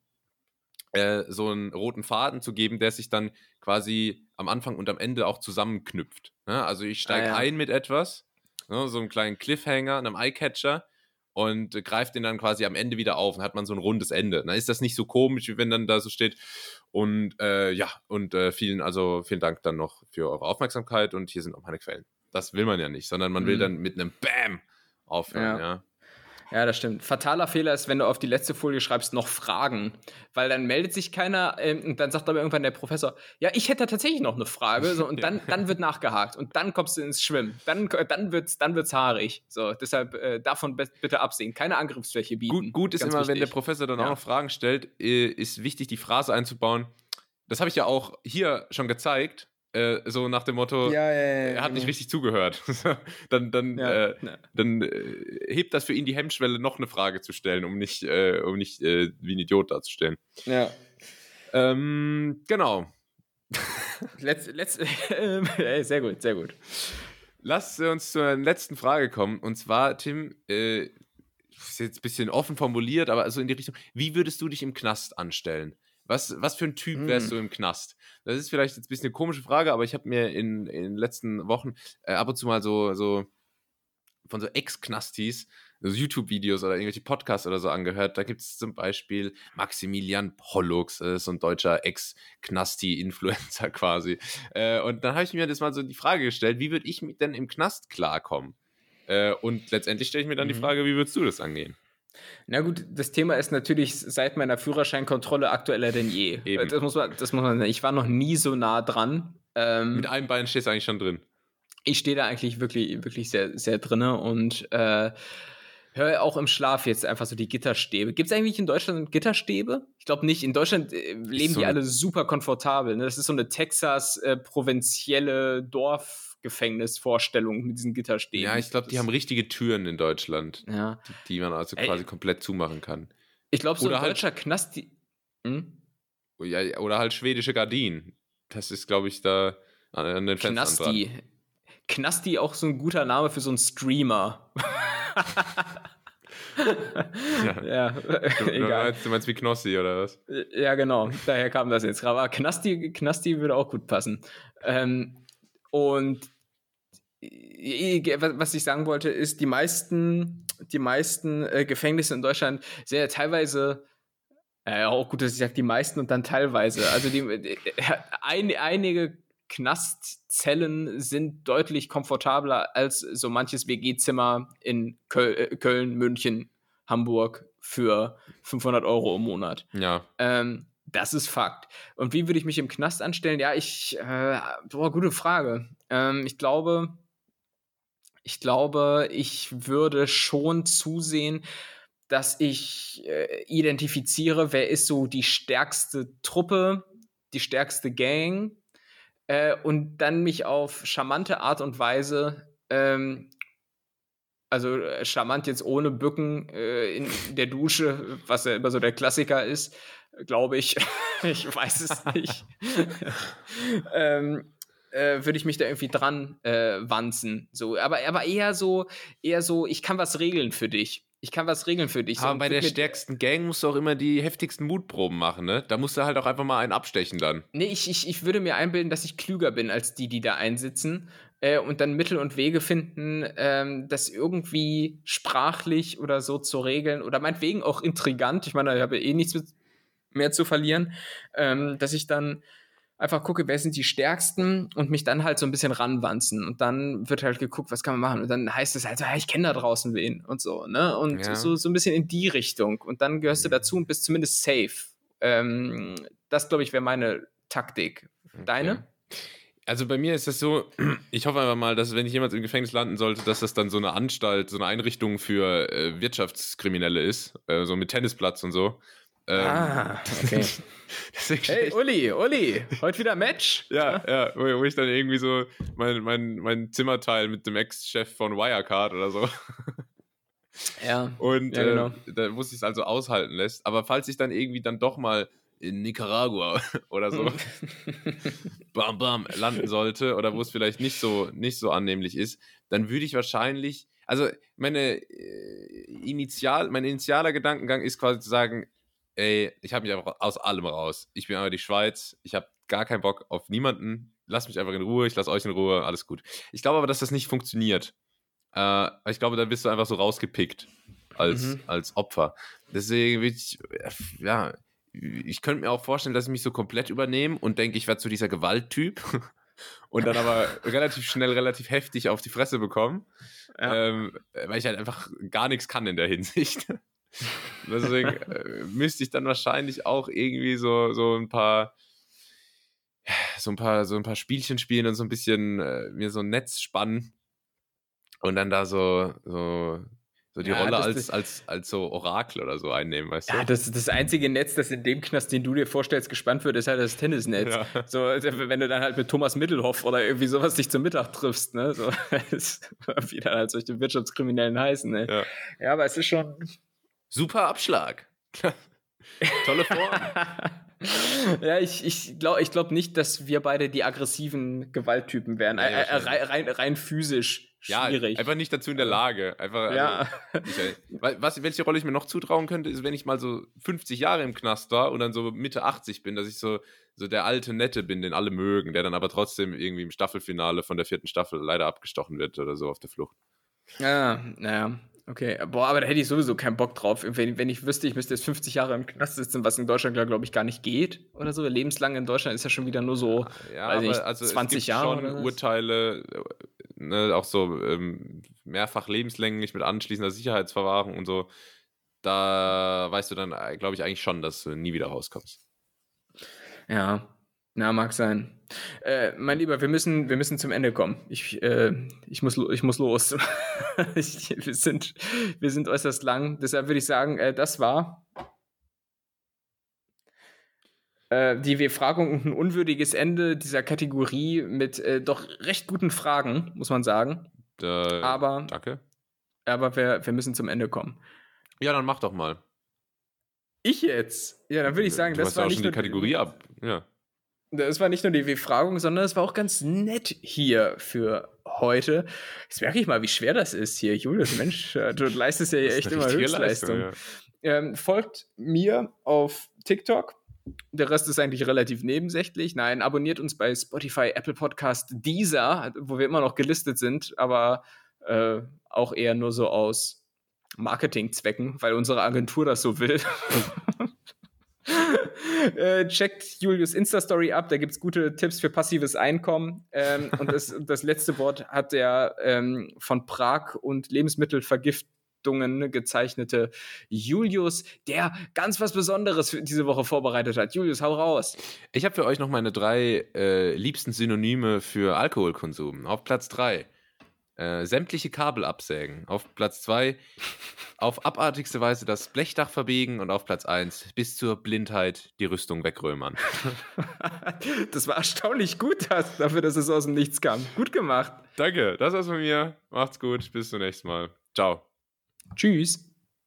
äh, so einen roten Faden zu geben, der sich dann quasi am Anfang und am Ende auch zusammenknüpft. Ne? Also ich steige ah, ja. ein mit etwas, ne? so einem kleinen Cliffhanger, einem Eyecatcher und äh, greift den dann quasi am Ende wieder auf und hat man so ein rundes Ende. Dann ist das nicht so komisch, wie wenn dann da so steht. Und äh, ja, und äh, vielen, also vielen Dank dann noch für eure Aufmerksamkeit und hier sind auch meine Quellen. Das will man ja nicht, sondern man will mhm. dann mit einem Bam aufhören, ja. ja. Ja, das stimmt. Fataler Fehler ist, wenn du auf die letzte Folie schreibst, noch Fragen. Weil dann meldet sich keiner ähm, und dann sagt aber irgendwann der Professor, ja, ich hätte tatsächlich noch eine Frage. So, und dann, dann wird nachgehakt und dann kommst du ins Schwimmen. Dann, dann wird es dann wird's haarig. So, deshalb äh, davon bitte absehen. Keine Angriffsfläche bieten. Gut, gut ist immer, wichtig. wenn der Professor dann ja. auch noch Fragen stellt, äh, ist wichtig, die Phrase einzubauen. Das habe ich ja auch hier schon gezeigt. Äh, so nach dem Motto, ja, ja, ja, er hat genau. nicht richtig zugehört. dann dann, äh, dann äh, hebt das für ihn die Hemmschwelle, noch eine Frage zu stellen, um nicht, äh, um nicht äh, wie ein Idiot dazustellen. Ja. Ähm, genau. Letz, letz, sehr gut, sehr gut. Lass uns zur letzten Frage kommen. Und zwar, Tim, äh, ist jetzt ein bisschen offen formuliert, aber so in die Richtung, wie würdest du dich im Knast anstellen? Was, was für ein Typ wärst mm. du im Knast? Das ist vielleicht jetzt ein bisschen eine komische Frage, aber ich habe mir in, in den letzten Wochen äh, ab und zu mal so, so von so Ex-Knastis, also YouTube-Videos oder irgendwelche Podcasts oder so angehört. Da gibt es zum Beispiel Maximilian Pollux, das ist so ein deutscher Ex-Knasti-Influencer quasi. Äh, und dann habe ich mir das mal so die Frage gestellt, wie würde ich denn im Knast klarkommen? Äh, und letztendlich stelle ich mir dann mhm. die Frage, wie würdest du das angehen? Na gut, das Thema ist natürlich seit meiner Führerscheinkontrolle aktueller denn je. Eben. Das muss man, das muss man, ich war noch nie so nah dran. Ähm, Mit einem Bein stehst du eigentlich schon drin. Ich stehe da eigentlich wirklich, wirklich sehr, sehr drinne und äh, höre auch im Schlaf jetzt einfach so die Gitterstäbe. Gibt es eigentlich in Deutschland Gitterstäbe? Ich glaube nicht. In Deutschland äh, leben so die alle super komfortabel. Ne? Das ist so eine Texas-provinzielle äh, Dorf- Gefängnisvorstellung mit diesen Gitterstäben. Ja, ich glaube, die haben richtige Türen in Deutschland, ja. die, die man also Ey. quasi komplett zumachen kann. Ich glaube, so ein halt, deutscher Knast. Die, hm? ja, oder halt schwedische Gardinen. Das ist, glaube ich, da an, den Fenstern Knasti. Dran. Knasti auch so ein guter Name für so einen Streamer. ja, ja du, egal. Meinst, du meinst wie Knossi oder was? Ja, genau. Daher kam das jetzt gerade. Aber Knasti, Knasti würde auch gut passen. Ähm, und was ich sagen wollte, ist, die meisten, die meisten äh, Gefängnisse in Deutschland sind ja teilweise, äh, auch gut, dass ich sage, die meisten und dann teilweise. Also die, äh, ein, einige Knastzellen sind deutlich komfortabler als so manches WG-Zimmer in Köl äh, Köln, München, Hamburg für 500 Euro im Monat. Ja. Ähm, das ist Fakt. Und wie würde ich mich im Knast anstellen? Ja, ich, äh, boah, gute Frage. Ähm, ich glaube, ich glaube, ich würde schon zusehen, dass ich äh, identifiziere, wer ist so die stärkste Truppe, die stärkste Gang äh, und dann mich auf charmante Art und Weise ähm, Also äh, charmant jetzt ohne Bücken äh, in der Dusche, was ja immer so der Klassiker ist, glaube ich. ich weiß es nicht. ähm, äh, würde ich mich da irgendwie dran äh, wanzen. So, aber, aber eher so, eher so, ich kann was regeln für dich. Ich kann was regeln für dich. Aber so, bei der stärksten Gang musst du auch immer die heftigsten Mutproben machen, ne? Da musst du halt auch einfach mal einen abstechen dann. Nee, ich, ich, ich würde mir einbilden, dass ich klüger bin als die, die da einsitzen äh, und dann Mittel und Wege finden, ähm, das irgendwie sprachlich oder so zu regeln oder meinetwegen auch intrigant. Ich meine, ich habe eh nichts mehr zu verlieren, ähm, dass ich dann einfach gucke, wer sind die Stärksten und mich dann halt so ein bisschen ranwanzen. Und dann wird halt geguckt, was kann man machen. Und dann heißt es halt, ja, ich kenne da draußen wen und so, ne? Und ja. so, so ein bisschen in die Richtung. Und dann gehörst du mhm. dazu und bist zumindest safe. Ähm, das, glaube ich, wäre meine Taktik. Deine? Okay. Also bei mir ist das so, ich hoffe einfach mal, dass wenn ich jemals im Gefängnis landen sollte, dass das dann so eine Anstalt, so eine Einrichtung für äh, Wirtschaftskriminelle ist, äh, so mit Tennisplatz und so. Ähm, ah, okay. hey, Uli, Uli, heute wieder Match? ja, ja, wo, wo, ich dann irgendwie so mein, mein, mein Zimmerteil mit dem Ex-Chef von Wirecard oder so. Ja. Und ja, genau. äh, da muss ich es also aushalten lässt. Aber falls ich dann irgendwie dann doch mal in Nicaragua oder so bam bam landen sollte oder wo es vielleicht nicht so nicht so annehmlich ist, dann würde ich wahrscheinlich also meine äh, initial mein initialer Gedankengang ist quasi zu sagen, ey, ich habe mich einfach aus allem raus. Ich bin einfach die Schweiz, ich habe gar keinen Bock auf niemanden. Lass mich einfach in Ruhe, ich lasse euch in Ruhe, alles gut. Ich glaube aber, dass das nicht funktioniert. Äh, ich glaube, da bist du einfach so rausgepickt als, mhm. als Opfer. Deswegen würde ich, ja, ich könnte mir auch vorstellen, dass ich mich so komplett übernehme und denke, ich werde zu dieser Gewalttyp und dann aber relativ schnell, relativ heftig auf die Fresse bekomme, ja. ähm, weil ich halt einfach gar nichts kann in der Hinsicht. Deswegen äh, müsste ich dann wahrscheinlich auch irgendwie so, so ein paar so ein paar so ein paar Spielchen spielen und so ein bisschen äh, mir so ein Netz spannen und dann da so so so die ja, Rolle als, als, als so Orakel oder so einnehmen, weißt du? Ja, das, das einzige Netz, das in dem Knast, den du dir vorstellst, gespannt wird, ist halt das Tennisnetz. Ja. So, also, wenn du dann halt mit Thomas Mittelhoff oder irgendwie sowas dich zum Mittag triffst, ne? So, wie dann halt solche Wirtschaftskriminellen heißen, ne? Ja. ja, aber es ist schon. Super Abschlag. Tolle Form. ja, ich, ich glaube ich glaub nicht, dass wir beide die aggressiven Gewalttypen wären. Ja, äh, rein, rein, rein physisch schwierig. Ja, einfach nicht dazu in der Lage. Einfach, ja. Also, was, welche Rolle ich mir noch zutrauen könnte, ist, wenn ich mal so 50 Jahre im Knast war und dann so Mitte 80 bin, dass ich so, so der alte Nette bin, den alle mögen, der dann aber trotzdem irgendwie im Staffelfinale von der vierten Staffel leider abgestochen wird oder so auf der Flucht. Ja, naja. Okay, boah, aber da hätte ich sowieso keinen Bock drauf. Wenn, wenn ich wüsste, ich müsste jetzt 50 Jahre im Knast sitzen, was in Deutschland, glaube ich, gar nicht geht oder so. Lebenslang in Deutschland ist ja schon wieder nur so, ja, weiß nicht, also 20 es gibt Jahre. schon Urteile, ne, auch so ähm, mehrfach lebenslänglich mit anschließender Sicherheitsverwahrung und so. Da weißt du dann, äh, glaube ich, eigentlich schon, dass du nie wieder rauskommst. Ja, na, mag sein. Äh, mein Lieber, wir müssen, wir müssen zum Ende kommen. Ich, äh, ich, muss, ich muss los. ich, wir, sind, wir sind äußerst lang. Deshalb würde ich sagen, äh, das war äh, die Befragung und ein unwürdiges Ende dieser Kategorie mit äh, doch recht guten Fragen, muss man sagen. aber, danke. Aber wir, wir müssen zum Ende kommen. Ja, dann mach doch mal. Ich jetzt? Ja, dann würde ich sagen, du das war auch nicht schon die Kategorie ab. Ja. Es war nicht nur die Befragung, sondern es war auch ganz nett hier für heute. Jetzt merke ich mal, wie schwer das ist hier. Julius, Mensch, äh, du leistest ja echt immer Höchstleistung. Ja. Ähm, folgt mir auf TikTok. Der Rest ist eigentlich relativ nebensächlich. Nein, abonniert uns bei Spotify, Apple Podcast, Deezer, wo wir immer noch gelistet sind, aber äh, auch eher nur so aus Marketingzwecken, weil unsere Agentur das so will. äh, checkt Julius Insta-Story ab, da gibt es gute Tipps für passives Einkommen. Ähm, und das, das, letzte Wort hat der ähm, von Prag und Lebensmittelvergiftungen gezeichnete Julius, der ganz was Besonderes für diese Woche vorbereitet hat. Julius, hau raus. Ich habe für euch noch meine drei äh, liebsten Synonyme für Alkoholkonsum. Auf Platz drei äh, sämtliche Kabel absägen. Auf Platz 2 auf abartigste Weise das Blechdach verbiegen und auf Platz 1 bis zur Blindheit die Rüstung wegrömern. das war erstaunlich gut dafür, dass es aus dem Nichts kam. Gut gemacht. Danke, das war's von mir. Macht's gut, bis zum nächsten Mal. Ciao. Tschüss.